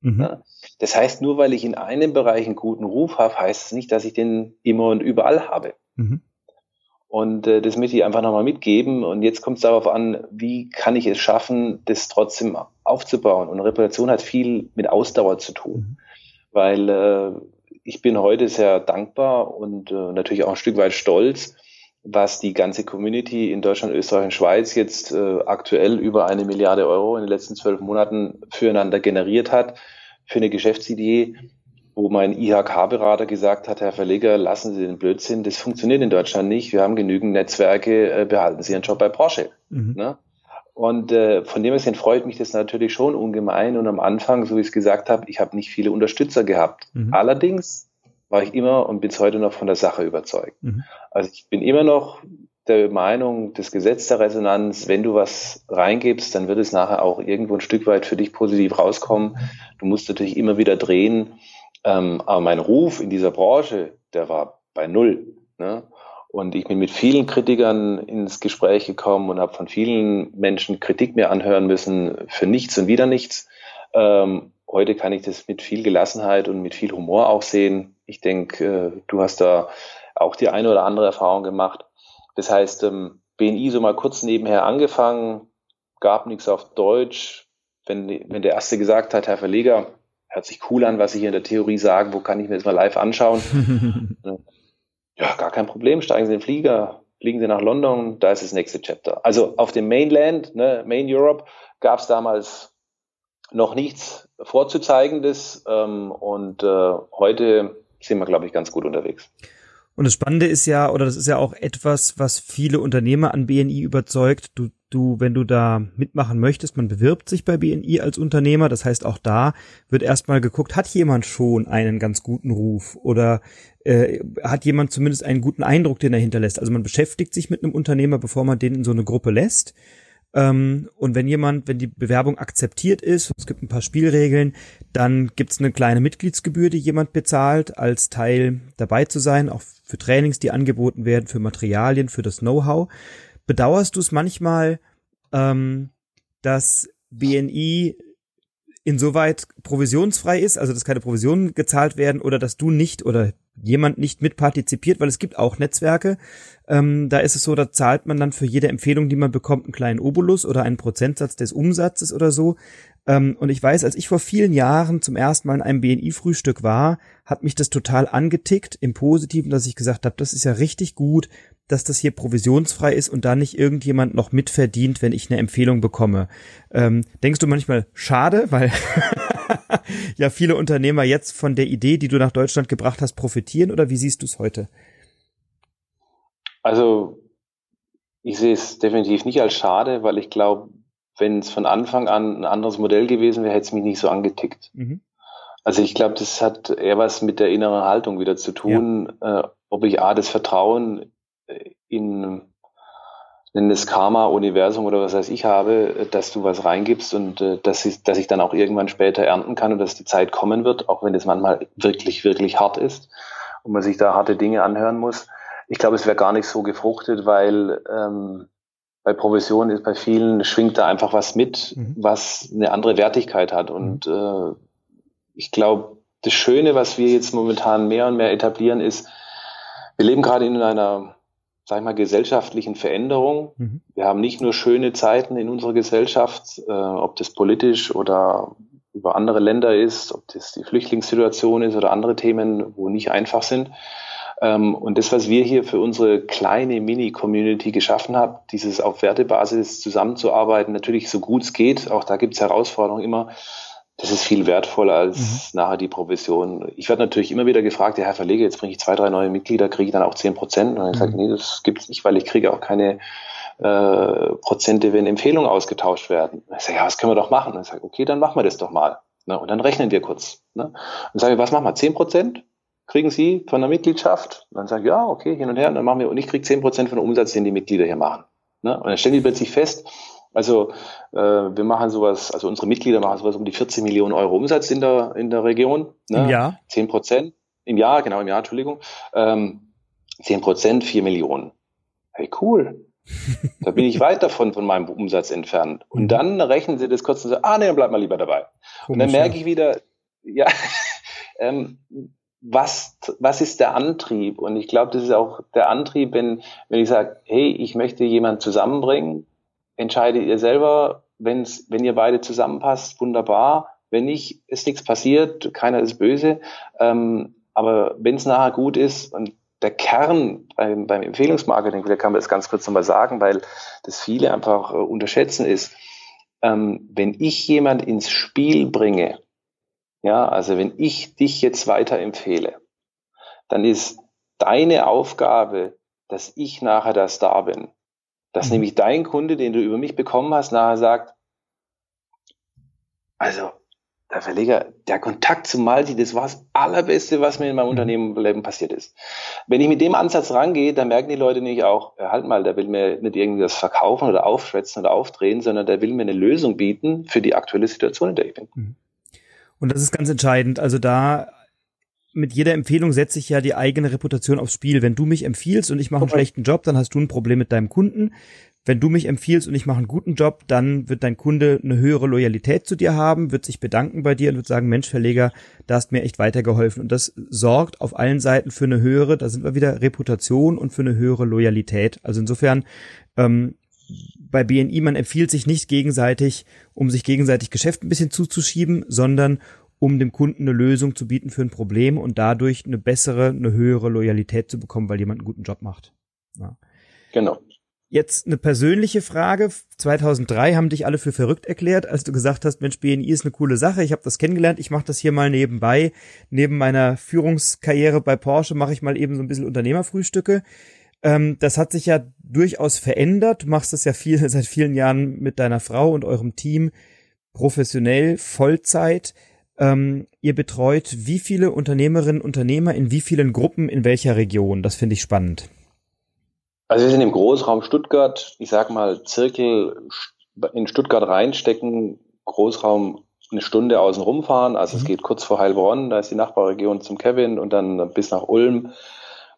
Mhm. Ja? Das heißt, nur weil ich in einem Bereich einen guten Ruf habe, heißt es nicht, dass ich den immer und überall habe. Mhm. Und äh, das möchte ich einfach nochmal mitgeben. Und jetzt kommt es darauf an, wie kann ich es schaffen, das trotzdem aufzubauen. Und Reputation hat viel mit Ausdauer zu tun. Mhm. Weil äh, ich bin heute sehr dankbar und äh, natürlich auch ein Stück weit stolz, was die ganze Community in Deutschland, Österreich und Schweiz jetzt äh, aktuell über eine Milliarde Euro in den letzten zwölf Monaten füreinander generiert hat, für eine Geschäftsidee, wo mein IHK-Berater gesagt hat, Herr Verleger, lassen Sie den Blödsinn, das funktioniert in Deutschland nicht, wir haben genügend Netzwerke, äh, behalten Sie Ihren Job bei Porsche. Mhm. Ne? Und äh, von dem her freut mich das natürlich schon ungemein. Und am Anfang, so wie ich es gesagt habe, ich habe nicht viele Unterstützer gehabt. Mhm. Allerdings war ich immer und bis heute noch von der Sache überzeugt. Mhm. Also ich bin immer noch der Meinung, das Gesetz der Resonanz, wenn du was reingibst, dann wird es nachher auch irgendwo ein Stück weit für dich positiv rauskommen. Du musst natürlich immer wieder drehen. Ähm, aber mein Ruf in dieser Branche, der war bei null. Ne? Und ich bin mit vielen Kritikern ins Gespräch gekommen und habe von vielen Menschen Kritik mir anhören müssen für nichts und wieder nichts. Ähm, heute kann ich das mit viel Gelassenheit und mit viel Humor auch sehen. Ich denke, äh, du hast da auch die eine oder andere Erfahrung gemacht. Das heißt, ähm, BNI so mal kurz nebenher angefangen, gab nichts auf Deutsch. Wenn, wenn der Erste gesagt hat, Herr Verleger, hört sich cool an, was Sie hier in der Theorie sagen, wo kann ich mir das mal live anschauen? ja, gar kein Problem, steigen Sie in den Flieger, fliegen Sie nach London, da ist das nächste Chapter. Also auf dem Mainland, ne, Main Europe, gab es damals noch nichts vorzuzeigendes ähm, und äh, heute sind wir, glaube ich, ganz gut unterwegs. Und das Spannende ist ja, oder das ist ja auch etwas, was viele Unternehmer an BNI überzeugt. Du, du, wenn du da mitmachen möchtest, man bewirbt sich bei BNI als Unternehmer. Das heißt, auch da wird erstmal geguckt, hat jemand schon einen ganz guten Ruf oder äh, hat jemand zumindest einen guten Eindruck, den er hinterlässt. Also man beschäftigt sich mit einem Unternehmer, bevor man den in so eine Gruppe lässt. Ähm, und wenn jemand, wenn die Bewerbung akzeptiert ist, es gibt ein paar Spielregeln, dann gibt es eine kleine Mitgliedsgebühr, die jemand bezahlt, als Teil dabei zu sein, auch für Trainings, die angeboten werden, für Materialien, für das Know-how. Bedauerst du es manchmal, ähm, dass BNI insoweit provisionsfrei ist, also dass keine Provisionen gezahlt werden oder dass du nicht oder jemand nicht mitpartizipiert, weil es gibt auch Netzwerke. Ähm, da ist es so, da zahlt man dann für jede Empfehlung, die man bekommt, einen kleinen Obolus oder einen Prozentsatz des Umsatzes oder so. Ähm, und ich weiß, als ich vor vielen Jahren zum ersten Mal in einem BNI-Frühstück war, hat mich das total angetickt im Positiven, dass ich gesagt habe, das ist ja richtig gut, dass das hier provisionsfrei ist und da nicht irgendjemand noch mitverdient, wenn ich eine Empfehlung bekomme. Ähm, denkst du manchmal schade, weil ja viele Unternehmer jetzt von der Idee, die du nach Deutschland gebracht hast, profitieren oder wie siehst du es heute? Also ich sehe es definitiv nicht als schade, weil ich glaube, wenn es von Anfang an ein anderes Modell gewesen wäre, hätte es mich nicht so angetickt. Mhm. Also ich glaube, das hat eher was mit der inneren Haltung wieder zu tun, ja. äh, ob ich A, das Vertrauen in nennen es Karma, Universum oder was weiß ich habe, dass du was reingibst und äh, dass, ich, dass ich dann auch irgendwann später ernten kann und dass die Zeit kommen wird, auch wenn es manchmal wirklich, wirklich hart ist und man sich da harte Dinge anhören muss. Ich glaube, es wäre gar nicht so gefruchtet, weil ähm, bei Provision ist bei vielen schwingt da einfach was mit, mhm. was eine andere Wertigkeit hat. Und mhm. äh, ich glaube, das Schöne, was wir jetzt momentan mehr und mehr etablieren, ist, wir leben gerade in einer sag ich mal, gesellschaftlichen Veränderung. Mhm. Wir haben nicht nur schöne Zeiten in unserer Gesellschaft, äh, ob das politisch oder über andere Länder ist, ob das die Flüchtlingssituation ist oder andere Themen, wo nicht einfach sind. Ähm, und das, was wir hier für unsere kleine Mini-Community geschaffen haben, dieses auf Wertebasis zusammenzuarbeiten, natürlich so gut es geht, auch da gibt es Herausforderungen immer, das ist viel wertvoller als mhm. nachher die Provision. Ich werde natürlich immer wieder gefragt, ja, Herr Verleger, jetzt bringe ich zwei, drei neue Mitglieder, kriege ich dann auch zehn Prozent? Und dann mhm. gesagt, nee, das gibt's nicht, weil ich kriege auch keine äh, Prozente, wenn Empfehlungen ausgetauscht werden. Ich sage, ja, was können wir doch machen? Und ich sage, okay, dann machen wir das doch mal. Ne? Und dann rechnen wir kurz. Ne? Und sage, was machen wir? Zehn Prozent kriegen Sie von der Mitgliedschaft? Und dann sage ich, ja, okay, hin und her. Und dann machen wir, und ich kriege zehn Prozent von dem Umsatz, den die Mitglieder hier machen. Ne? Und dann stellen die plötzlich fest, also äh, wir machen sowas, also unsere Mitglieder machen sowas um die 40 Millionen Euro Umsatz in der, in der Region. Ne? Im Jahr? 10 Prozent. Im Jahr, genau, im Jahr, Entschuldigung. Ähm, 10 Prozent, 4 Millionen. Hey, cool. da bin ich weit davon von meinem Umsatz entfernt. Und mhm. dann rechnen sie das kurz und sagen, ah nee, dann bleib mal lieber dabei. Komisch, und dann merke ich wieder, ja, ähm, was, was ist der Antrieb? Und ich glaube, das ist auch der Antrieb, wenn, wenn ich sage, hey, ich möchte jemanden zusammenbringen, entscheidet ihr selber, wenn's, wenn ihr beide zusammenpasst, wunderbar. Wenn nicht, ist nichts passiert, keiner ist böse. Ähm, aber wenn es nachher gut ist und der Kern beim, beim Empfehlungsmarketing, vielleicht kann man das ganz kurz nochmal sagen, weil das viele einfach äh, unterschätzen ist, ähm, wenn ich jemand ins Spiel bringe, ja, also wenn ich dich jetzt weiterempfehle, dann ist deine Aufgabe, dass ich nachher der Star bin. Dass mhm. nämlich dein Kunde, den du über mich bekommen hast, nachher sagt, also der Verleger, der Kontakt zu Malti, das war das Allerbeste, was mir in meinem mhm. Unternehmen passiert ist. Wenn ich mit dem Ansatz rangehe, dann merken die Leute nicht auch, ja, halt mal, der will mir nicht irgendwas verkaufen oder aufschwätzen oder aufdrehen, sondern der will mir eine Lösung bieten für die aktuelle Situation, in der ich bin. Mhm. Und das ist ganz entscheidend. Also da mit jeder Empfehlung setze ich ja die eigene Reputation aufs Spiel. Wenn du mich empfiehlst und ich mache einen schlechten Job, dann hast du ein Problem mit deinem Kunden. Wenn du mich empfiehlst und ich mache einen guten Job, dann wird dein Kunde eine höhere Loyalität zu dir haben, wird sich bedanken bei dir und wird sagen, Mensch, Verleger, da hast mir echt weitergeholfen. Und das sorgt auf allen Seiten für eine höhere, da sind wir wieder, Reputation und für eine höhere Loyalität. Also insofern, ähm, bei BNI, man empfiehlt sich nicht gegenseitig, um sich gegenseitig Geschäft ein bisschen zuzuschieben, sondern um dem Kunden eine Lösung zu bieten für ein Problem und dadurch eine bessere, eine höhere Loyalität zu bekommen, weil jemand einen guten Job macht. Ja. Genau. Jetzt eine persönliche Frage. 2003 haben dich alle für verrückt erklärt, als du gesagt hast, Mensch, BNI ist eine coole Sache. Ich habe das kennengelernt. Ich mache das hier mal nebenbei. Neben meiner Führungskarriere bei Porsche mache ich mal eben so ein bisschen Unternehmerfrühstücke. Ähm, das hat sich ja durchaus verändert. Du machst das ja viel seit vielen Jahren mit deiner Frau und eurem Team professionell, Vollzeit. Ähm, ihr betreut wie viele Unternehmerinnen und Unternehmer in wie vielen Gruppen in welcher Region? Das finde ich spannend. Also wir sind im Großraum Stuttgart, ich sag mal Zirkel in Stuttgart reinstecken, Großraum eine Stunde außen rumfahren. Also mhm. es geht kurz vor Heilbronn, da ist die Nachbarregion zum Kevin und dann bis nach Ulm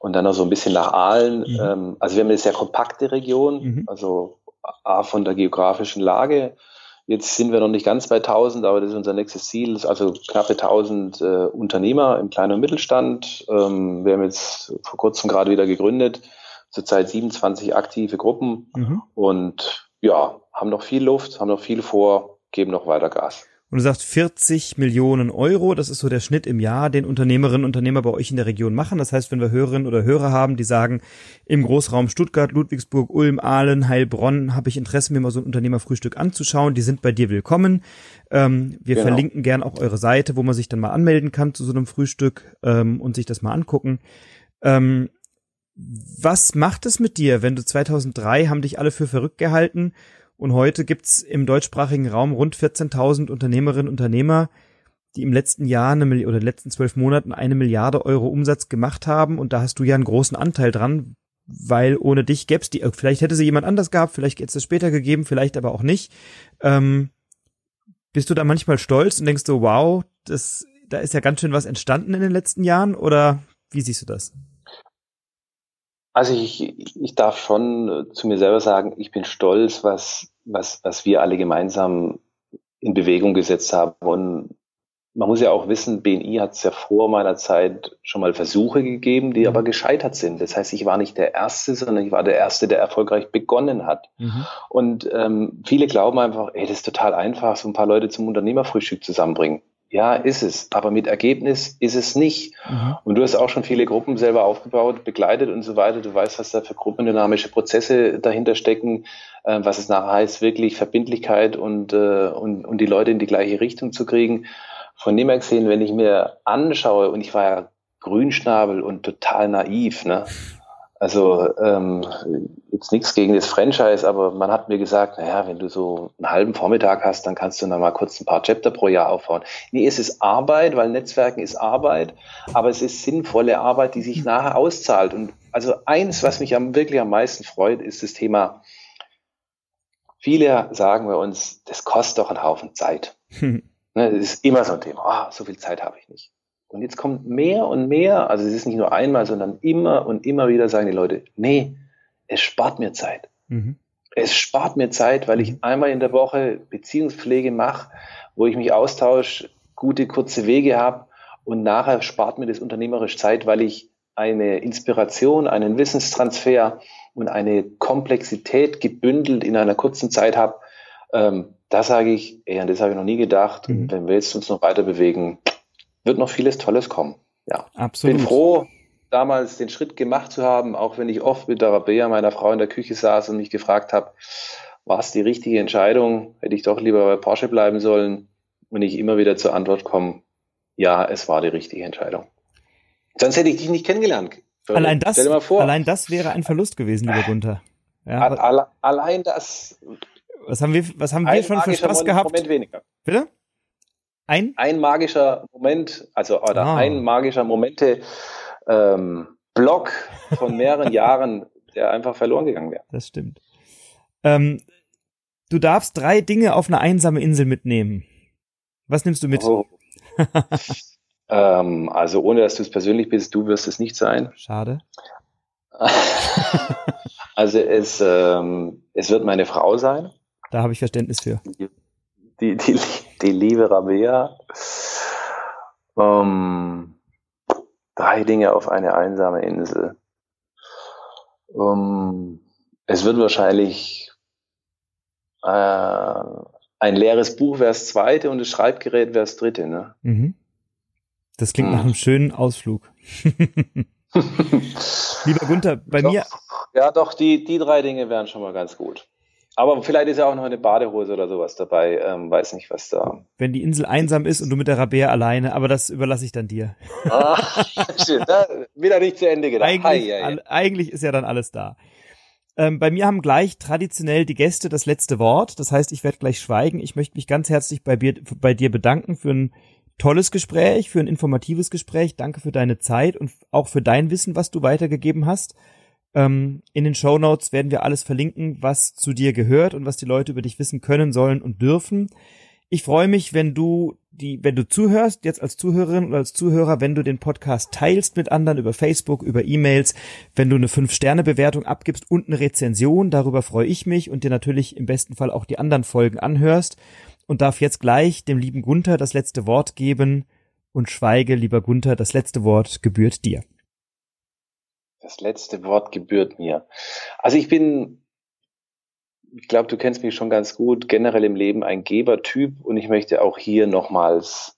und dann noch so ein bisschen nach Aalen. Mhm. Ähm, also wir haben eine sehr kompakte Region, mhm. also A von der geografischen Lage Jetzt sind wir noch nicht ganz bei 1000, aber das ist unser nächstes Ziel. Also knappe 1000 äh, Unternehmer im kleinen und Mittelstand. Ähm, wir haben jetzt vor kurzem gerade wieder gegründet. Zurzeit 27 aktive Gruppen mhm. und ja, haben noch viel Luft, haben noch viel vor, geben noch weiter Gas. Und du sagst 40 Millionen Euro, das ist so der Schnitt im Jahr, den Unternehmerinnen und Unternehmer bei euch in der Region machen. Das heißt, wenn wir Hörerinnen oder Hörer haben, die sagen, im Großraum Stuttgart, Ludwigsburg, Ulm, Aalen, Heilbronn habe ich Interesse, mir mal so ein Unternehmerfrühstück anzuschauen, die sind bei dir willkommen. Ähm, wir genau. verlinken gern auch eure Seite, wo man sich dann mal anmelden kann zu so einem Frühstück ähm, und sich das mal angucken. Ähm, was macht es mit dir, wenn du 2003 haben dich alle für verrückt gehalten und heute gibt's im deutschsprachigen Raum rund 14.000 Unternehmerinnen und Unternehmer, die im letzten Jahr eine oder letzten zwölf Monaten eine Milliarde Euro Umsatz gemacht haben. Und da hast du ja einen großen Anteil dran, weil ohne dich gäb's die, vielleicht hätte sie jemand anders gehabt, vielleicht hätte es später gegeben, vielleicht aber auch nicht. Ähm, bist du da manchmal stolz und denkst so, wow, das, da ist ja ganz schön was entstanden in den letzten Jahren oder wie siehst du das? Also ich, ich darf schon zu mir selber sagen, ich bin stolz, was, was, was wir alle gemeinsam in Bewegung gesetzt haben. Und man muss ja auch wissen, BNI hat es ja vor meiner Zeit schon mal Versuche gegeben, die mhm. aber gescheitert sind. Das heißt, ich war nicht der Erste, sondern ich war der Erste, der erfolgreich begonnen hat. Mhm. Und ähm, viele glauben einfach, ey, das ist total einfach, so ein paar Leute zum Unternehmerfrühstück zusammenbringen Ja, ist es. Aber mit Ergebnis ist es nicht. Mhm. Und du hast auch schon viele Gruppen selber aufgebaut, begleitet und so weiter. Du weißt, was da für gruppendynamische Prozesse dahinter stecken, äh, was es nachher heißt, wirklich Verbindlichkeit und, äh, und, und die Leute in die gleiche Richtung zu kriegen. Von dem her gesehen, wenn ich mir anschaue, und ich war ja Grünschnabel und total naiv, ne? Also ähm, jetzt nichts gegen das Franchise, aber man hat mir gesagt, naja, wenn du so einen halben Vormittag hast, dann kannst du dann mal kurz ein paar Chapter pro Jahr aufbauen. Nee, es ist Arbeit, weil Netzwerken ist Arbeit, aber es ist sinnvolle Arbeit, die sich nachher auszahlt. Und also eins, was mich am, wirklich am meisten freut, ist das Thema, viele sagen bei uns, das kostet doch einen Haufen Zeit. Hm. Ne, das ist immer so ein Thema, oh, so viel Zeit habe ich nicht. Und jetzt kommt mehr und mehr, also es ist nicht nur einmal, sondern immer und immer wieder sagen die Leute, nee, es spart mir Zeit. Mhm. Es spart mir Zeit, weil ich mhm. einmal in der Woche Beziehungspflege mache, wo ich mich austausche, gute kurze Wege habe und nachher spart mir das unternehmerisch Zeit, weil ich eine Inspiration, einen Wissenstransfer und eine Komplexität gebündelt in einer kurzen Zeit habe. Ähm, da sage ich, ey, an das habe ich noch nie gedacht. Mhm. Wenn wir jetzt uns noch weiter bewegen, wird noch vieles Tolles kommen. Ja. Absolut. Bin froh, damals den Schritt gemacht zu haben, auch wenn ich oft mit der Rabea, meiner Frau, in der Küche saß und mich gefragt habe, war es die richtige Entscheidung? Hätte ich doch lieber bei Porsche bleiben sollen? Und ich immer wieder zur Antwort komme, ja, es war die richtige Entscheidung. Sonst hätte ich dich nicht kennengelernt. Allein das, allein das wäre ein Verlust gewesen, lieber Gunther. Ja, alle, allein das. Was haben wir, was haben wir schon für Spaß gehabt? Moment weniger. Bitte? Ein? Ein magischer Moment, also oder ah. ein magischer Momente ähm, Block von mehreren Jahren, der einfach verloren gegangen wäre. Das stimmt. Ähm, du darfst drei Dinge auf eine einsame Insel mitnehmen. Was nimmst du mit? Oh. ähm, also ohne dass du es persönlich bist, du wirst es nicht sein. Schade. also es, ähm, es wird meine Frau sein. Da habe ich Verständnis für. Die, die, die, die liebe Rabea. Ähm, drei Dinge auf eine einsame Insel. Ähm, es wird wahrscheinlich äh, ein leeres Buch wäre das zweite und das Schreibgerät wäre das dritte. Ne? Mhm. Das klingt hm. nach einem schönen Ausflug. Lieber Gunther, bei doch, mir. Ja, doch, die, die drei Dinge wären schon mal ganz gut. Aber vielleicht ist ja auch noch eine Badehose oder sowas dabei. Ähm, weiß nicht, was da. Wenn die Insel einsam ist und du mit der Rabea alleine, aber das überlasse ich dann dir. Ah, schön. Da, wieder nicht zu Ende gedacht. Eigentlich, hi, hi. eigentlich ist ja dann alles da. Ähm, bei mir haben gleich traditionell die Gäste das letzte Wort. Das heißt, ich werde gleich schweigen. Ich möchte mich ganz herzlich bei, bei dir bedanken für ein tolles Gespräch, für ein informatives Gespräch. Danke für deine Zeit und auch für dein Wissen, was du weitergegeben hast. Ähm, in den Show Notes werden wir alles verlinken, was zu dir gehört und was die Leute über dich wissen können, sollen und dürfen. Ich freue mich, wenn du die, wenn du zuhörst, jetzt als Zuhörerin oder als Zuhörer, wenn du den Podcast teilst mit anderen über Facebook, über E-Mails, wenn du eine Fünf-Sterne-Bewertung abgibst und eine Rezension, darüber freue ich mich und dir natürlich im besten Fall auch die anderen Folgen anhörst und darf jetzt gleich dem lieben Gunther das letzte Wort geben und schweige, lieber Gunther, das letzte Wort gebührt dir. Das letzte Wort gebührt mir. Also ich bin, ich glaube, du kennst mich schon ganz gut, generell im Leben ein Gebertyp und ich möchte auch hier nochmals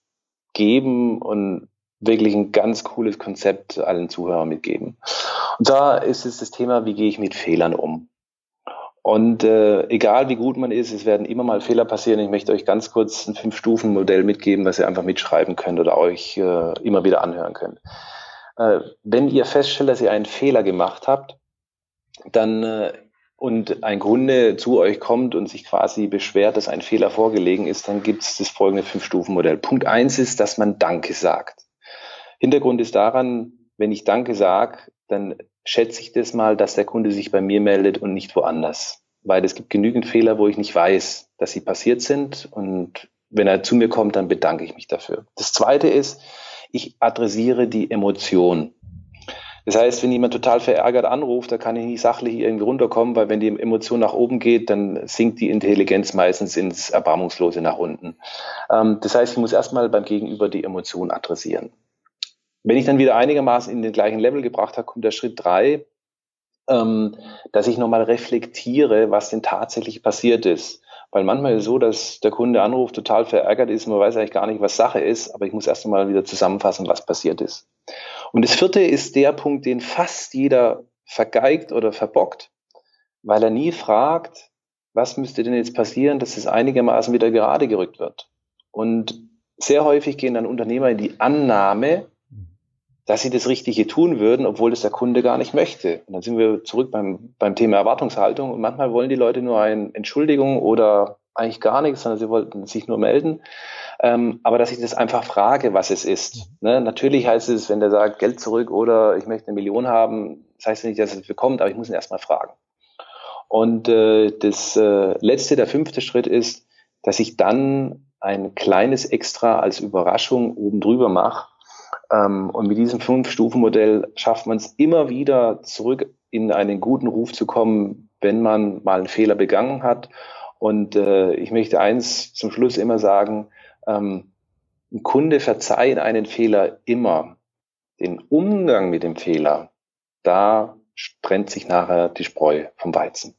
geben und wirklich ein ganz cooles Konzept allen Zuhörern mitgeben. Und da ist es das Thema, wie gehe ich mit Fehlern um? Und äh, egal wie gut man ist, es werden immer mal Fehler passieren. Ich möchte euch ganz kurz ein Fünf-Stufen-Modell mitgeben, was ihr einfach mitschreiben könnt oder euch äh, immer wieder anhören könnt äh, wenn ihr feststellt, dass ihr einen Fehler gemacht habt, dann äh, und ein Kunde zu euch kommt und sich quasi beschwert, dass ein Fehler vorgelegen ist, dann gibt es das folgende Fünf-Stufen-Modell. Punkt eins ist, dass man Danke sagt. Hintergrund ist daran, wenn ich Danke sage, dann schätze ich das mal, dass der Kunde sich bei mir meldet und nicht woanders. Weil es gibt genügend Fehler, wo ich nicht weiß, dass sie passiert sind. Und wenn er zu mir kommt, dann bedanke ich mich dafür. Das zweite ist, ich adressiere die Emotion. Das heißt, wenn jemand total verärgert anruft, da kann ich nicht sachlich irgendwie runterkommen, weil wenn die Emotion nach oben geht, dann sinkt die Intelligenz meistens ins Erbarmungslose nach unten. Ähm, das heißt, ich muss erstmal beim Gegenüber die Emotion adressieren. Wenn ich dann wieder einigermaßen in den gleichen Level gebracht habe, kommt der Schritt drei, ähm, dass ich nochmal reflektiere, was denn tatsächlich passiert ist. Weil manchmal ist es so, dass der Kunde anruft, total verärgert ist, man weiß eigentlich gar nicht, was Sache ist, aber ich muss erst einmal wieder zusammenfassen, was passiert ist. Und das vierte ist der Punkt, den fast jeder vergeigt oder verbockt, weil er nie fragt, was müsste denn jetzt passieren, dass es einigermaßen wieder gerade gerückt wird. Und sehr häufig gehen dann Unternehmer in die Annahme, dass sie das Richtige tun würden, obwohl das der Kunde gar nicht möchte. Und dann sind wir zurück beim, beim Thema Erwartungshaltung. Und manchmal wollen die Leute nur eine Entschuldigung oder eigentlich gar nichts, sondern sie wollten sich nur melden. Ähm, aber dass ich das einfach frage, was es ist. Ne? Natürlich heißt es, wenn der sagt, Geld zurück oder ich möchte eine Million haben, das heißt nicht, dass es bekommt, aber ich muss ihn erstmal fragen. Und äh, das äh, letzte, der fünfte Schritt ist, dass ich dann ein kleines Extra als Überraschung oben drüber mache, und mit diesem Fünf-Stufen-Modell schafft man es immer wieder zurück in einen guten Ruf zu kommen, wenn man mal einen Fehler begangen hat. Und äh, ich möchte eins zum Schluss immer sagen, ähm, ein Kunde verzeiht einen Fehler immer. Den Umgang mit dem Fehler, da trennt sich nachher die Spreu vom Weizen.